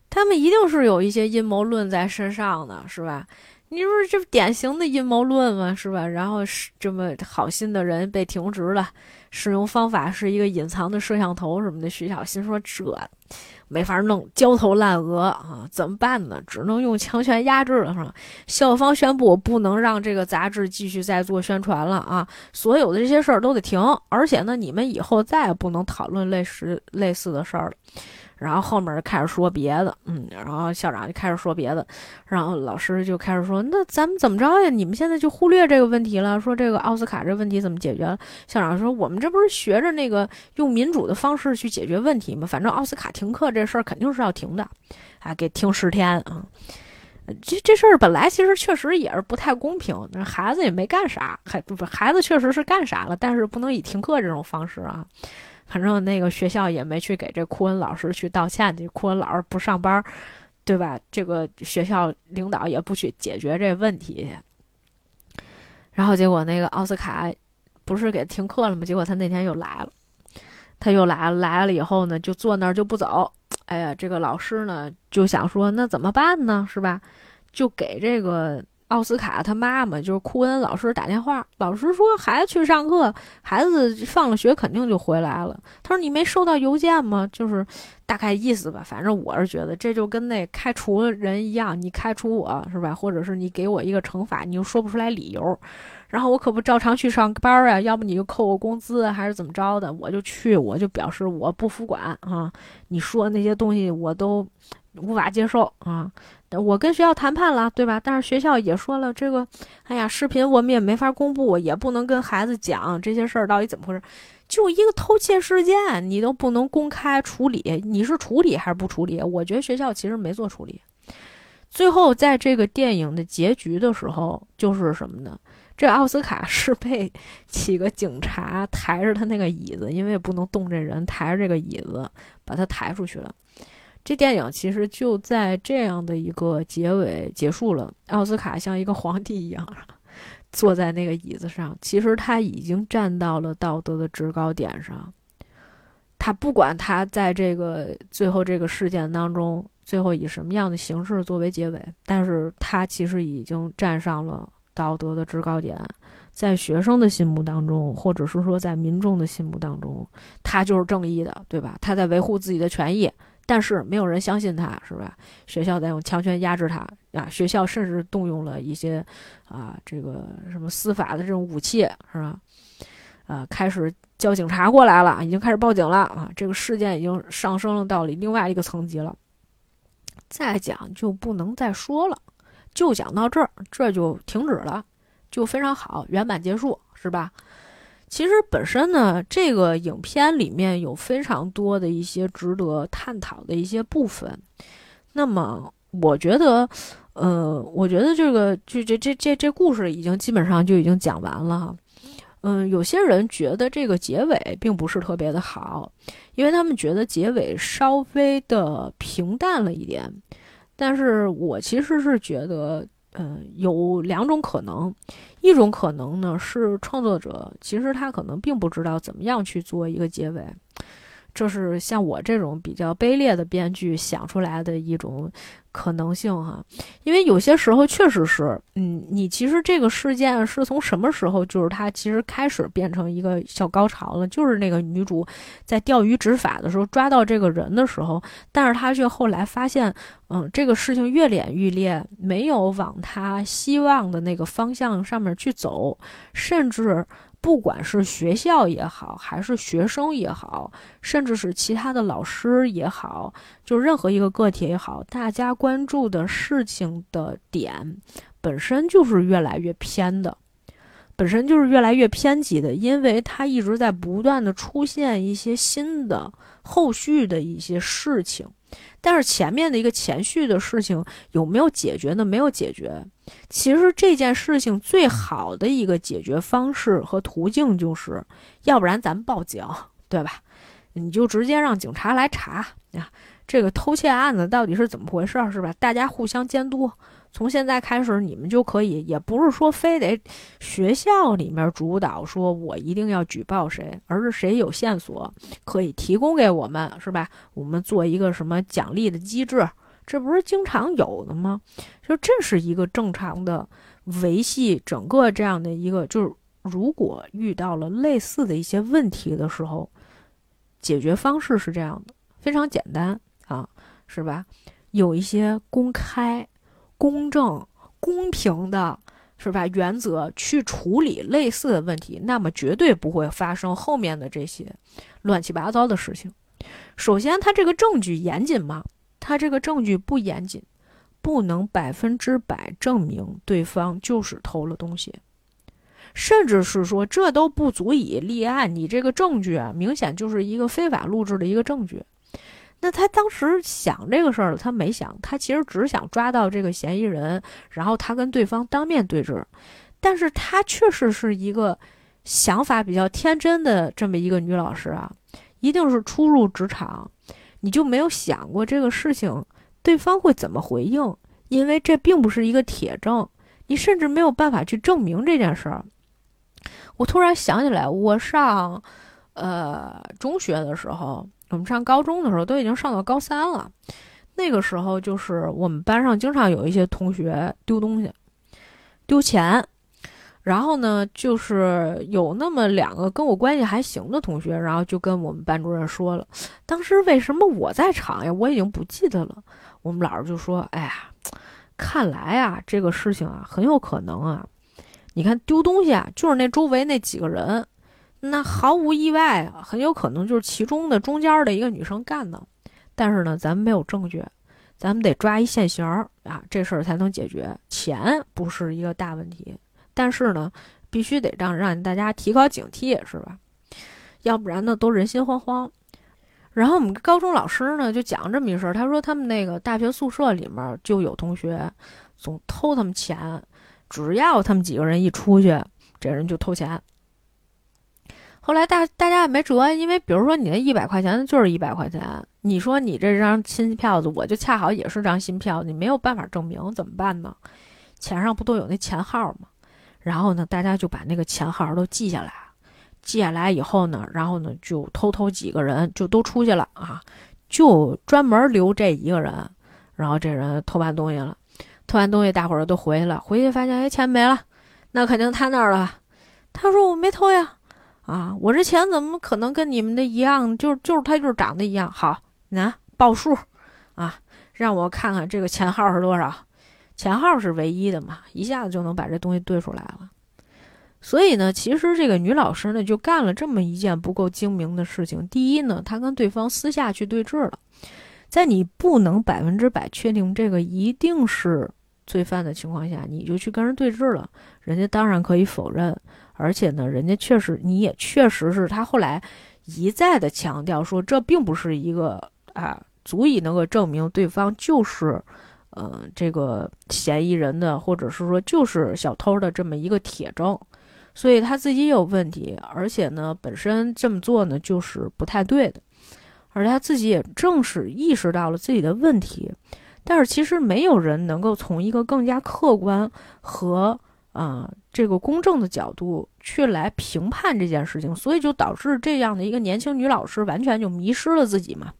他们一定是有一些阴谋论在身上的，是吧？你说这不典型的阴谋论吗？是吧？然后是这么好心的人被停职了，使用方法是一个隐藏的摄像头什么的。徐小新说这没法弄，焦头烂额啊，怎么办呢？只能用强权压制了，是吧？校方宣布不能让这个杂志继续再做宣传了啊，所有的这些事儿都得停，而且呢，你们以后再也不能讨论类似类似的事儿了。然后后面开始说别的，嗯，然后校长就开始说别的，然后老师就开始说：“那咱们怎么着呀？你们现在就忽略这个问题了？说这个奥斯卡这问题怎么解决？”校长说：“我们这不是学着那个用民主的方式去解决问题吗？反正奥斯卡停课这事儿肯定是要停的，啊，给停十天啊。这这事儿本来其实确实也是不太公平，那孩子也没干啥，还不孩子确实是干啥了，但是不能以停课这种方式啊。”反正那个学校也没去给这库恩老师去道歉去，库恩老师不上班，对吧？这个学校领导也不去解决这问题。然后结果那个奥斯卡不是给停课了吗？结果他那天又来了，他又来了，来了以后呢，就坐那儿就不走。哎呀，这个老师呢就想说，那怎么办呢？是吧？就给这个。奥斯卡他妈妈就是库恩老师打电话，老师说孩子去上课，孩子放了学肯定就回来了。他说你没收到邮件吗？就是大概意思吧。反正我是觉得这就跟那开除人一样，你开除我是吧？或者是你给我一个惩罚，你又说不出来理由，然后我可不照常去上班啊？要不你就扣我工资还是怎么着的？我就去，我就表示我不服管啊！你说那些东西我都无法接受啊！我跟学校谈判了，对吧？但是学校也说了，这个，哎呀，视频我们也没法公布，也不能跟孩子讲这些事儿到底怎么回事。就一个偷窃事件，你都不能公开处理，你是处理还是不处理？我觉得学校其实没做处理。最后，在这个电影的结局的时候，就是什么呢？这奥斯卡是被几个警察抬着他那个椅子，因为不能动这人，抬着这个椅子把他抬出去了。这电影其实就在这样的一个结尾结束了。奥斯卡像一个皇帝一样坐在那个椅子上，其实他已经站到了道德的制高点上。他不管他在这个最后这个事件当中，最后以什么样的形式作为结尾，但是他其实已经站上了道德的制高点，在学生的心目当中，或者是说在民众的心目当中，他就是正义的，对吧？他在维护自己的权益。但是没有人相信他，是吧？学校在用强权压制他啊！学校甚至动用了一些啊，这个什么司法的这种武器，是吧？啊，开始叫警察过来了，已经开始报警了啊！这个事件已经上升了到了另外一个层级了。再讲就不能再说了，就讲到这儿，这就停止了，就非常好，圆满结束，是吧？其实本身呢，这个影片里面有非常多的一些值得探讨的一些部分。那么，我觉得，呃，我觉得这个就这这这这故事已经基本上就已经讲完了。嗯，有些人觉得这个结尾并不是特别的好，因为他们觉得结尾稍微的平淡了一点。但是我其实是觉得。嗯，有两种可能，一种可能呢是创作者其实他可能并不知道怎么样去做一个结尾。这是像我这种比较卑劣的编剧想出来的一种可能性哈，因为有些时候确实是，嗯，你其实这个事件是从什么时候，就是它其实开始变成一个小高潮了，就是那个女主在钓鱼执法的时候抓到这个人的时候，但是她却后来发现，嗯，这个事情越演愈烈，没有往她希望的那个方向上面去走，甚至。不管是学校也好，还是学生也好，甚至是其他的老师也好，就任何一个个体也好，大家关注的事情的点本身就是越来越偏的，本身就是越来越偏激的，因为它一直在不断的出现一些新的后续的一些事情。但是前面的一个前续的事情有没有解决呢？没有解决。其实这件事情最好的一个解决方式和途径就是，要不然咱报警，对吧？你就直接让警察来查呀，这个偷窃案子到底是怎么回事，是吧？大家互相监督。从现在开始，你们就可以，也不是说非得学校里面主导，说我一定要举报谁，而是谁有线索可以提供给我们，是吧？我们做一个什么奖励的机制，这不是经常有的吗？就这是一个正常的维系整个这样的一个，就是如果遇到了类似的一些问题的时候，解决方式是这样的，非常简单啊，是吧？有一些公开。公正、公平的，是吧？原则去处理类似的问题，那么绝对不会发生后面的这些乱七八糟的事情。首先，他这个证据严谨吗？他这个证据不严谨，不能百分之百证明对方就是偷了东西，甚至是说这都不足以立案。你这个证据啊，明显就是一个非法录制的一个证据。那他当时想这个事儿，他没想，他其实只想抓到这个嫌疑人，然后他跟对方当面对质。但是他确实是一个想法比较天真的这么一个女老师啊，一定是初入职场，你就没有想过这个事情对方会怎么回应？因为这并不是一个铁证，你甚至没有办法去证明这件事儿。我突然想起来，我上呃中学的时候。我们上高中的时候都已经上到高三了，那个时候就是我们班上经常有一些同学丢东西、丢钱，然后呢，就是有那么两个跟我关系还行的同学，然后就跟我们班主任说了。当时为什么我在场呀？我已经不记得了。我们老师就说：“哎呀，看来啊，这个事情啊，很有可能啊，你看丢东西啊，就是那周围那几个人。”那毫无意外啊，很有可能就是其中的中间的一个女生干的，但是呢，咱们没有证据，咱们得抓一现行啊，这事儿才能解决。钱不是一个大问题，但是呢，必须得让让大家提高警惕，是吧？要不然呢，都人心惶惶。然后我们高中老师呢就讲这么一事儿，他说他们那个大学宿舍里面就有同学总偷他们钱。只要他们几个人一出去，这人就偷钱。后来大大家也没辙，因为比如说你那一百块钱就是一百块钱，你说你这张新票子，我就恰好也是张新票，你没有办法证明，怎么办呢？钱上不都有那钱号吗？然后呢，大家就把那个钱号都记下来，记下来以后呢，然后呢就偷偷几个人就都出去了啊，就专门留这一个人，然后这人偷完东西了，偷完东西大伙儿都回去了，回去发现哎钱没了，那肯定他那儿了，他说我没偷呀。啊，我这钱怎么可能跟你们的一样？就就是他就是长得一样。好，拿报数，啊，让我看看这个钱号是多少。前号是唯一的嘛，一下子就能把这东西对出来了。所以呢，其实这个女老师呢，就干了这么一件不够精明的事情。第一呢，她跟对方私下去对峙了，在你不能百分之百确定这个一定是罪犯的情况下，你就去跟人对峙了，人家当然可以否认。而且呢，人家确实，你也确实是他后来一再的强调说，这并不是一个啊，足以能够证明对方就是，呃，这个嫌疑人的，或者是说就是小偷的这么一个铁证，所以他自己有问题，而且呢，本身这么做呢就是不太对的，而他自己也正是意识到了自己的问题，但是其实没有人能够从一个更加客观和。啊，这个公正的角度去来评判这件事情，所以就导致这样的一个年轻女老师完全就迷失了自己嘛。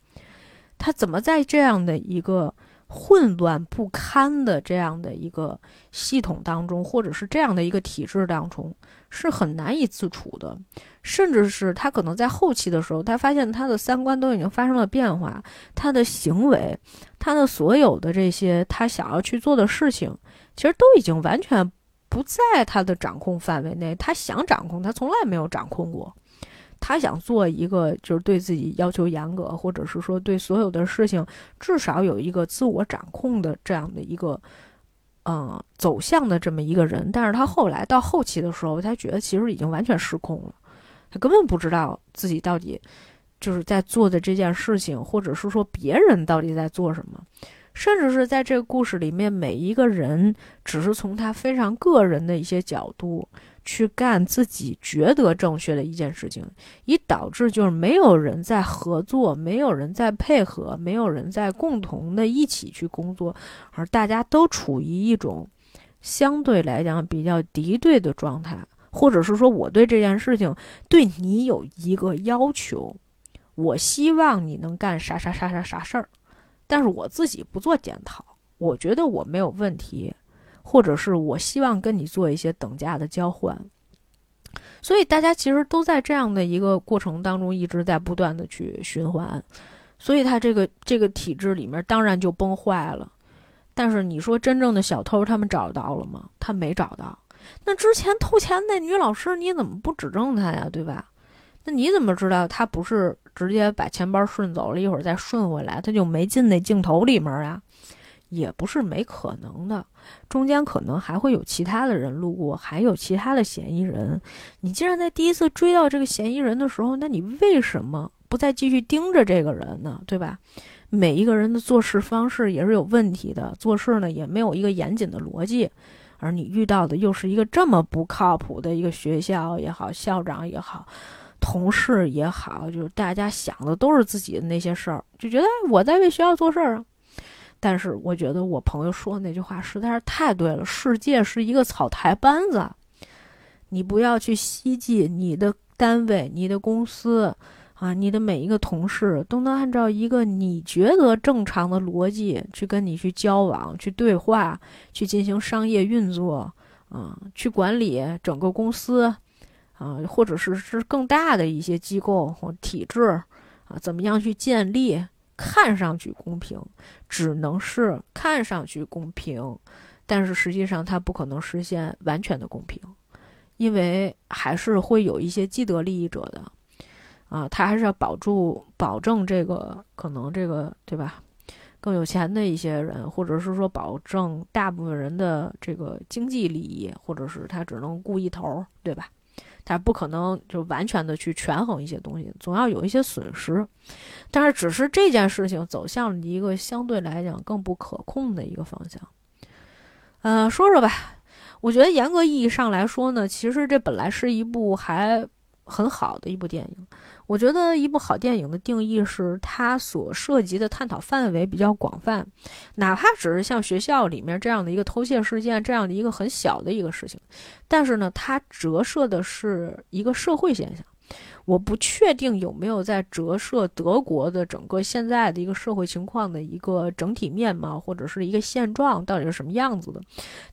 她怎么在这样的一个混乱不堪的这样的一个系统当中，或者是这样的一个体制当中，是很难以自处的。甚至是他可能在后期的时候，他发现他的三观都已经发生了变化，他的行为，他的所有的这些他想要去做的事情，其实都已经完全。不在他的掌控范围内，他想掌控，他从来没有掌控过。他想做一个，就是对自己要求严格，或者是说对所有的事情至少有一个自我掌控的这样的一个，嗯，走向的这么一个人。但是他后来到后期的时候，他觉得其实已经完全失控了，他根本不知道自己到底就是在做的这件事情，或者是说别人到底在做什么。甚至是在这个故事里面，每一个人只是从他非常个人的一些角度去干自己觉得正确的一件事情，以导致就是没有人在合作，没有人在配合，没有人在共同的一起去工作，而大家都处于一种相对来讲比较敌对的状态，或者是说我对这件事情对你有一个要求，我希望你能干啥啥啥啥啥事儿。但是我自己不做检讨，我觉得我没有问题，或者是我希望跟你做一些等价的交换，所以大家其实都在这样的一个过程当中一直在不断的去循环，所以他这个这个体制里面当然就崩坏了。但是你说真正的小偷他们找到了吗？他没找到。那之前偷钱那女老师你怎么不指证他呀？对吧？那你怎么知道他不是？直接把钱包顺走了，一会儿再顺回来，他就没进那镜头里面啊，也不是没可能的。中间可能还会有其他的人路过，还有其他的嫌疑人。你既然在第一次追到这个嫌疑人的时候，那你为什么不再继续盯着这个人呢？对吧？每一个人的做事方式也是有问题的，做事呢也没有一个严谨的逻辑，而你遇到的又是一个这么不靠谱的一个学校也好，校长也好。同事也好，就是大家想的都是自己的那些事儿，就觉得我在为学校做事儿啊。但是我觉得我朋友说的那句话实在是太对了：世界是一个草台班子，你不要去希冀你的单位、你的公司啊，你的每一个同事都能按照一个你觉得正常的逻辑去跟你去交往、去对话、去进行商业运作啊，去管理整个公司。啊，或者是是更大的一些机构或体制啊，怎么样去建立？看上去公平，只能是看上去公平，但是实际上它不可能实现完全的公平，因为还是会有一些既得利益者的啊，他还是要保住保证这个可能这个对吧？更有钱的一些人，或者是说保证大部分人的这个经济利益，或者是他只能顾一头，对吧？他不可能就完全的去权衡一些东西，总要有一些损失。但是，只是这件事情走向了一个相对来讲更不可控的一个方向。嗯，说说吧，我觉得严格意义上来说呢，其实这本来是一部还很好的一部电影。我觉得一部好电影的定义是它所涉及的探讨范围比较广泛，哪怕只是像学校里面这样的一个偷窃事件这样的一个很小的一个事情，但是呢，它折射的是一个社会现象。我不确定有没有在折射德国的整个现在的一个社会情况的一个整体面貌，或者是一个现状到底是什么样子的。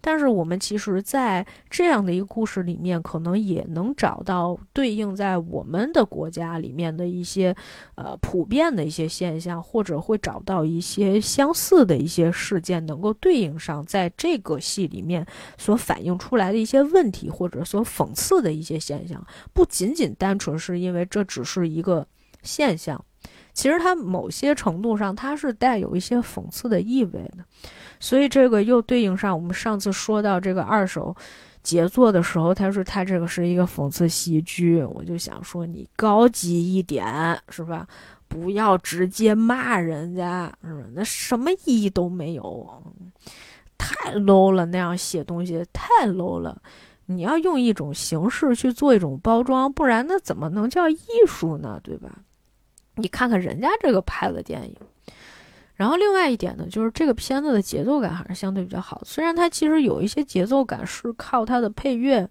但是我们其实，在这样的一个故事里面，可能也能找到对应在我们的国家里面的一些呃普遍的一些现象，或者会找到一些相似的一些事件，能够对应上在这个戏里面所反映出来的一些问题，或者所讽刺的一些现象，不仅仅单纯是。因为这只是一个现象，其实它某些程度上它是带有一些讽刺的意味的，所以这个又对应上我们上次说到这个二手杰作的时候，他说他这个是一个讽刺喜剧，我就想说你高级一点是吧？不要直接骂人家，是吧？那什么意义都没有，太 low 了，那样写东西太 low 了。你要用一种形式去做一种包装，不然那怎么能叫艺术呢？对吧？你看看人家这个拍的电影，然后另外一点呢，就是这个片子的节奏感还是相对比较好。虽然它其实有一些节奏感是靠它的配乐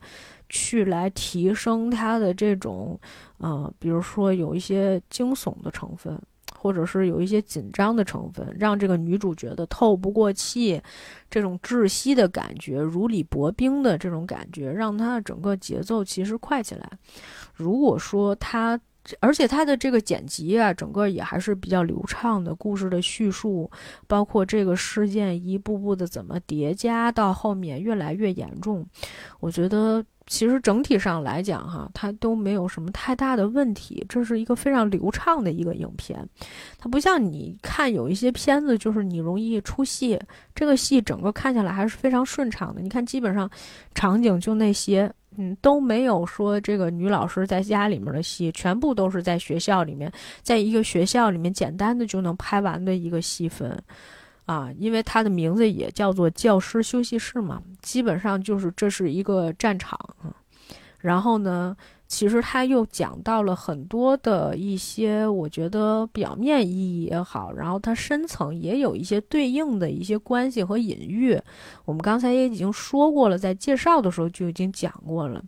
去来提升它的这种，呃，比如说有一些惊悚的成分。或者是有一些紧张的成分，让这个女主角的透不过气，这种窒息的感觉，如履薄冰的这种感觉，让她的整个节奏其实快起来。如果说她，而且她的这个剪辑啊，整个也还是比较流畅的，故事的叙述，包括这个事件一步步的怎么叠加到后面越来越严重，我觉得。其实整体上来讲，哈，它都没有什么太大的问题。这是一个非常流畅的一个影片，它不像你看有一些片子，就是你容易出戏。这个戏整个看下来还是非常顺畅的。你看，基本上场景就那些，嗯，都没有说这个女老师在家里面的戏，全部都是在学校里面，在一个学校里面简单的就能拍完的一个戏份。啊，因为它的名字也叫做教师休息室嘛，基本上就是这是一个战场。然后呢，其实他又讲到了很多的一些，我觉得表面意义也好，然后它深层也有一些对应的一些关系和隐喻。我们刚才也已经说过了，在介绍的时候就已经讲过了。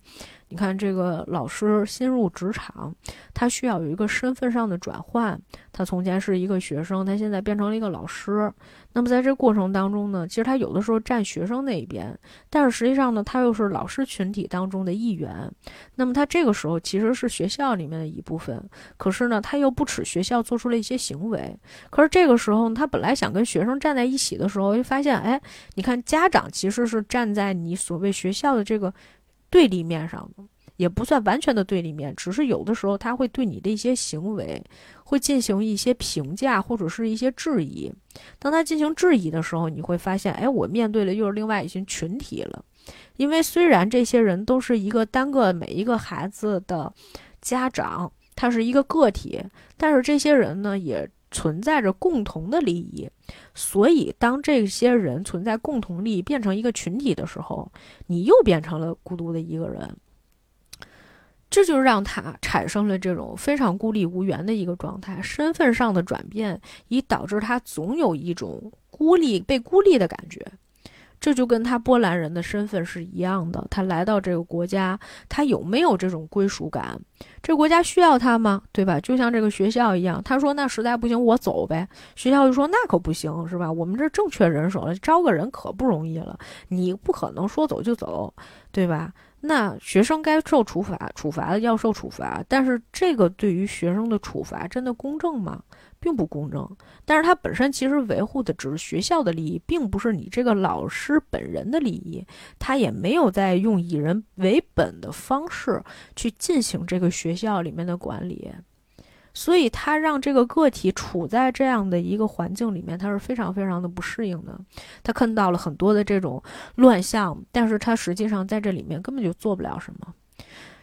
你看，这个老师新入职场，他需要有一个身份上的转换。他从前是一个学生，他现在变成了一个老师。那么在这过程当中呢，其实他有的时候站学生那一边，但是实际上呢，他又是老师群体当中的一员。那么他这个时候其实是学校里面的一部分，可是呢，他又不耻学校做出了一些行为。可是这个时候，他本来想跟学生站在一起的时候，就发现，哎，你看家长其实是站在你所谓学校的这个。对立面上的也不算完全的对立面，只是有的时候他会对你的一些行为会进行一些评价或者是一些质疑。当他进行质疑的时候，你会发现，哎，我面对的又是另外一群群体了。因为虽然这些人都是一个单个每一个孩子的家长，他是一个个体，但是这些人呢也。存在着共同的利益，所以当这些人存在共同利益变成一个群体的时候，你又变成了孤独的一个人，这就让他产生了这种非常孤立无援的一个状态。身份上的转变，以导致他总有一种孤立、被孤立的感觉。这就跟他波兰人的身份是一样的，他来到这个国家，他有没有这种归属感？这国家需要他吗？对吧？就像这个学校一样，他说那实在不行我走呗。学校就说那可不行，是吧？我们这正缺人手了，招个人可不容易了，你不可能说走就走，对吧？那学生该受处罚，处罚的要受处罚，但是这个对于学生的处罚真的公正吗？并不公正，但是它本身其实维护的只是学校的利益，并不是你这个老师本人的利益。他也没有在用以人为本的方式去进行这个学校里面的管理，所以他让这个个体处在这样的一个环境里面，他是非常非常的不适应的。他看到了很多的这种乱象，但是他实际上在这里面根本就做不了什么。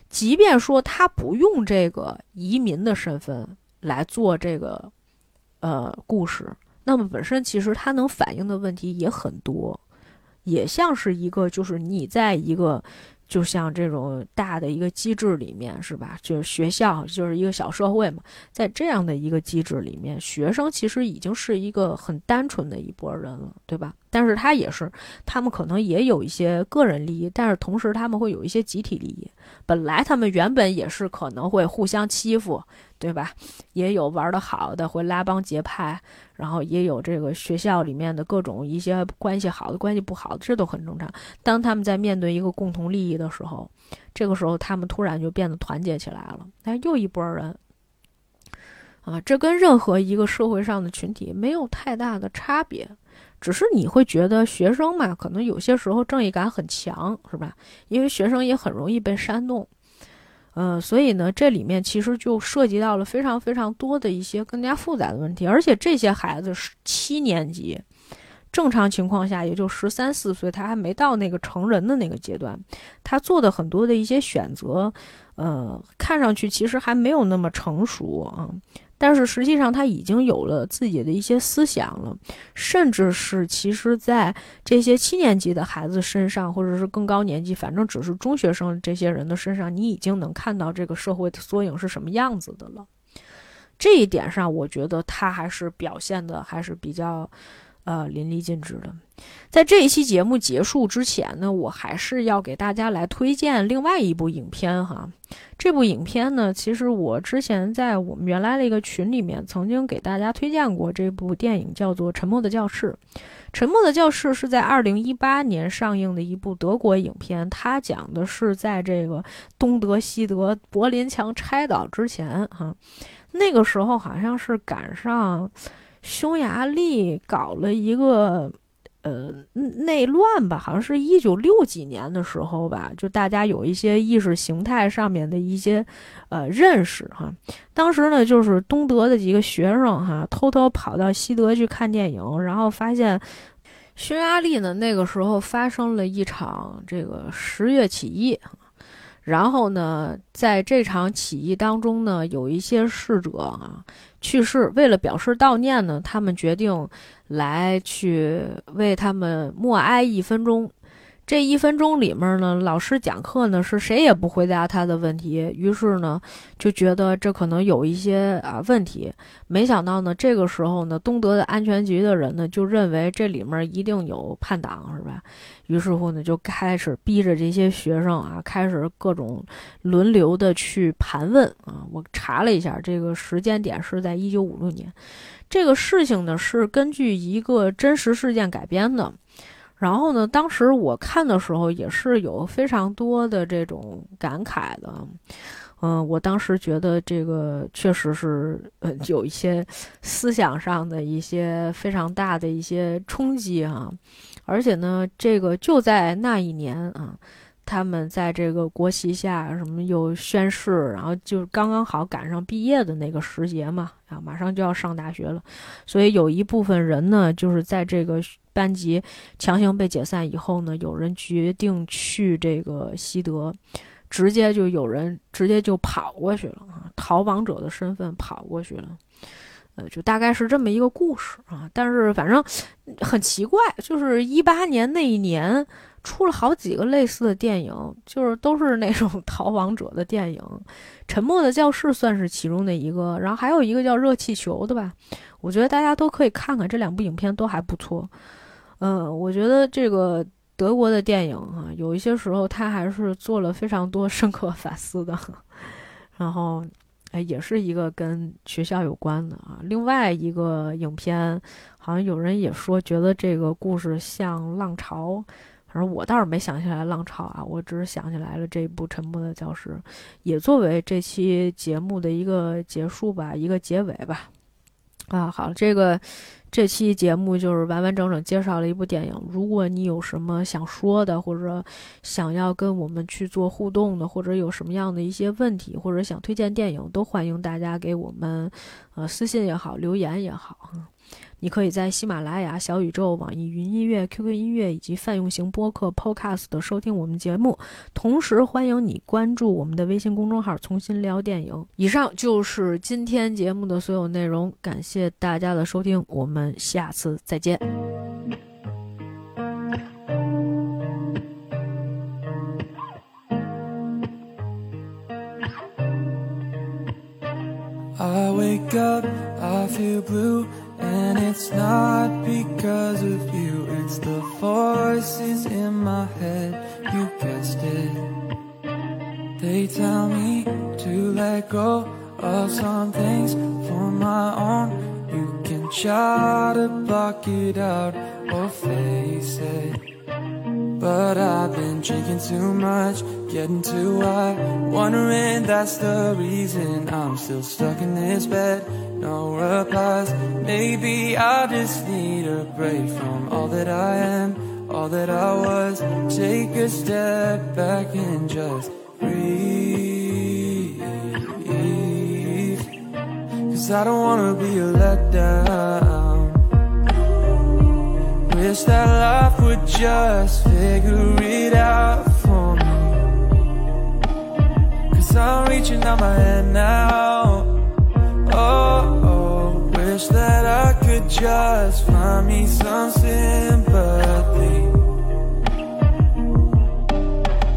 即便说他不用这个移民的身份来做这个。呃，故事，那么本身其实他能反映的问题也很多，也像是一个，就是你在一个。就像这种大的一个机制里面，是吧？就是学校就是一个小社会嘛，在这样的一个机制里面，学生其实已经是一个很单纯的一波人了，对吧？但是他也是，他们可能也有一些个人利益，但是同时他们会有一些集体利益。本来他们原本也是可能会互相欺负，对吧？也有玩的好的会拉帮结派，然后也有这个学校里面的各种一些关系好的、关系不好的，这都很正常。当他们在面对一个共同利益的时候，这个时候他们突然就变得团结起来了。哎，又一拨人啊，这跟任何一个社会上的群体没有太大的差别。只是你会觉得学生嘛，可能有些时候正义感很强，是吧？因为学生也很容易被煽动，嗯，所以呢，这里面其实就涉及到了非常非常多的一些更加复杂的问题。而且这些孩子是七年级，正常情况下也就十三四岁，他还没到那个成人的那个阶段，他做的很多的一些选择，呃，看上去其实还没有那么成熟啊。但是实际上，他已经有了自己的一些思想了，甚至是其实，在这些七年级的孩子身上，或者是更高年级，反正只是中学生这些人的身上，你已经能看到这个社会的缩影是什么样子的了。这一点上，我觉得他还是表现的还是比较。呃，淋漓尽致的。在这一期节目结束之前呢，我还是要给大家来推荐另外一部影片哈。这部影片呢，其实我之前在我们原来的一个群里面曾经给大家推荐过这部电影，叫做《沉默的教室》。《沉默的教室》是在二零一八年上映的一部德国影片，它讲的是在这个东德西德柏林墙拆倒之前哈，那个时候好像是赶上。匈牙利搞了一个呃内乱吧，好像是一九六几年的时候吧，就大家有一些意识形态上面的一些呃认识哈。当时呢，就是东德的几个学生哈，偷偷跑到西德去看电影，然后发现匈牙利呢那个时候发生了一场这个十月起义，然后呢，在这场起义当中呢，有一些逝者啊。去世，为了表示悼念呢，他们决定来去为他们默哀一分钟。这一分钟里面呢，老师讲课呢是谁也不回答他的问题，于是呢就觉得这可能有一些啊问题。没想到呢，这个时候呢，东德的安全局的人呢就认为这里面一定有叛党，是吧？于是乎呢，就开始逼着这些学生啊，开始各种轮流的去盘问啊。我查了一下，这个时间点是在一九五六年，这个事情呢是根据一个真实事件改编的。然后呢，当时我看的时候也是有非常多的这种感慨的，嗯，我当时觉得这个确实是有一些思想上的一些非常大的一些冲击哈，而且呢，这个就在那一年啊，他们在这个国旗下什么又宣誓，然后就刚刚好赶上毕业的那个时节嘛，啊，马上就要上大学了，所以有一部分人呢，就是在这个。班级强行被解散以后呢，有人决定去这个西德，直接就有人直接就跑过去了啊，逃亡者的身份跑过去了，呃，就大概是这么一个故事啊。但是反正很奇怪，就是一八年那一年出了好几个类似的电影，就是都是那种 逃亡者的电影，《沉默的教室》算是其中的一个，然后还有一个叫《热气球》的吧，我觉得大家都可以看看这两部影片，都还不错。嗯，我觉得这个德国的电影哈，有一些时候他还是做了非常多深刻反思的。然后，哎，也是一个跟学校有关的啊。另外一个影片，好像有人也说觉得这个故事像《浪潮》，反正我倒是没想起来《浪潮》啊，我只是想起来了这一部《沉默的教室》，也作为这期节目的一个结束吧，一个结尾吧。啊，好，这个。这期节目就是完完整整介绍了一部电影。如果你有什么想说的，或者想要跟我们去做互动的，或者有什么样的一些问题，或者想推荐电影，都欢迎大家给我们，呃，私信也好，留言也好。你可以在喜马拉雅、小宇宙、网易云音乐、QQ 音乐以及泛用型播客 Podcast 的收听我们节目。同时，欢迎你关注我们的微信公众号“重新聊电影”。以上就是今天节目的所有内容，感谢大家的收听，我们下次再见。I wake up, I feel blue. And it's not because of you, it's the voices in my head. You guessed it. They tell me to let go of some things for my own. You can try to block it out or face it. But I've been drinking too much, getting too high. Wondering that's the reason I'm still stuck in this bed. No replies. Maybe I just need a break from all that I am, all that I was. Take a step back and just breathe. Cause I don't wanna be a letdown. Wish that life would just figure it out for me. Cause I'm reaching out my hand now. Oh, oh, wish that I could just find me some sympathy.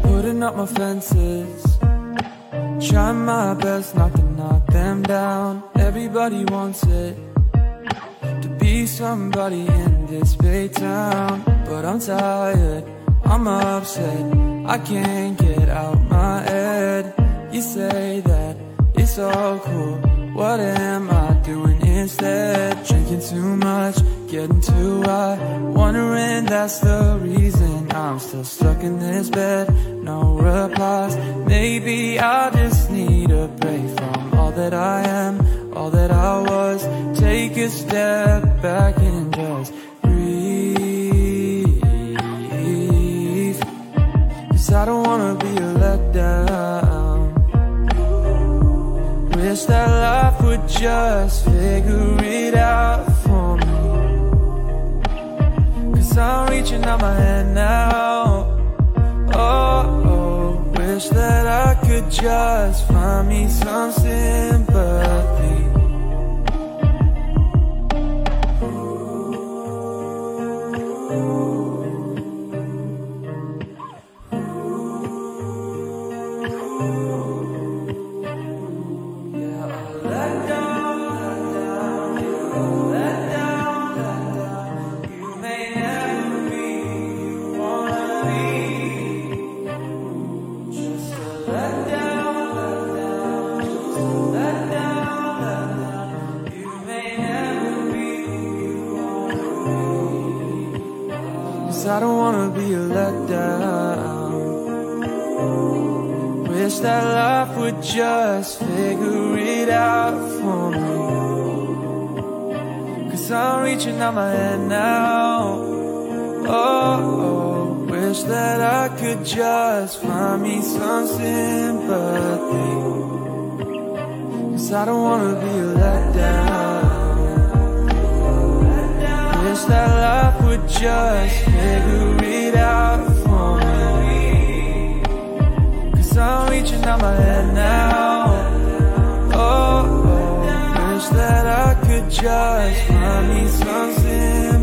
Putting up my fences. Trying my best not to knock them down. Everybody wants it to be somebody in this big town. But I'm tired, I'm upset. I can't get out my head. You say that it's so cool. What am I doing instead? Drinking too much, getting too high. Wondering that's the reason I'm still stuck in this bed. No replies. Maybe I just need a break from all that I am, all that I was. Take a step back and just Cause I don't wanna be a letdown. Wish that life would just figure it out for me. Cause I'm reaching out my hand now. Oh, oh, wish that I could just find me some sympathy. I don't wanna be a letdown. Wish that life would just figure it out for me. Cause I'm reaching out my hand now. Oh, oh, wish that I could just find me some sympathy. Cause I don't wanna be a letdown. Wish that life would just figure it out for me. Cause I'm reaching out my hand now. Oh, oh, wish that I could just find me some sympathy.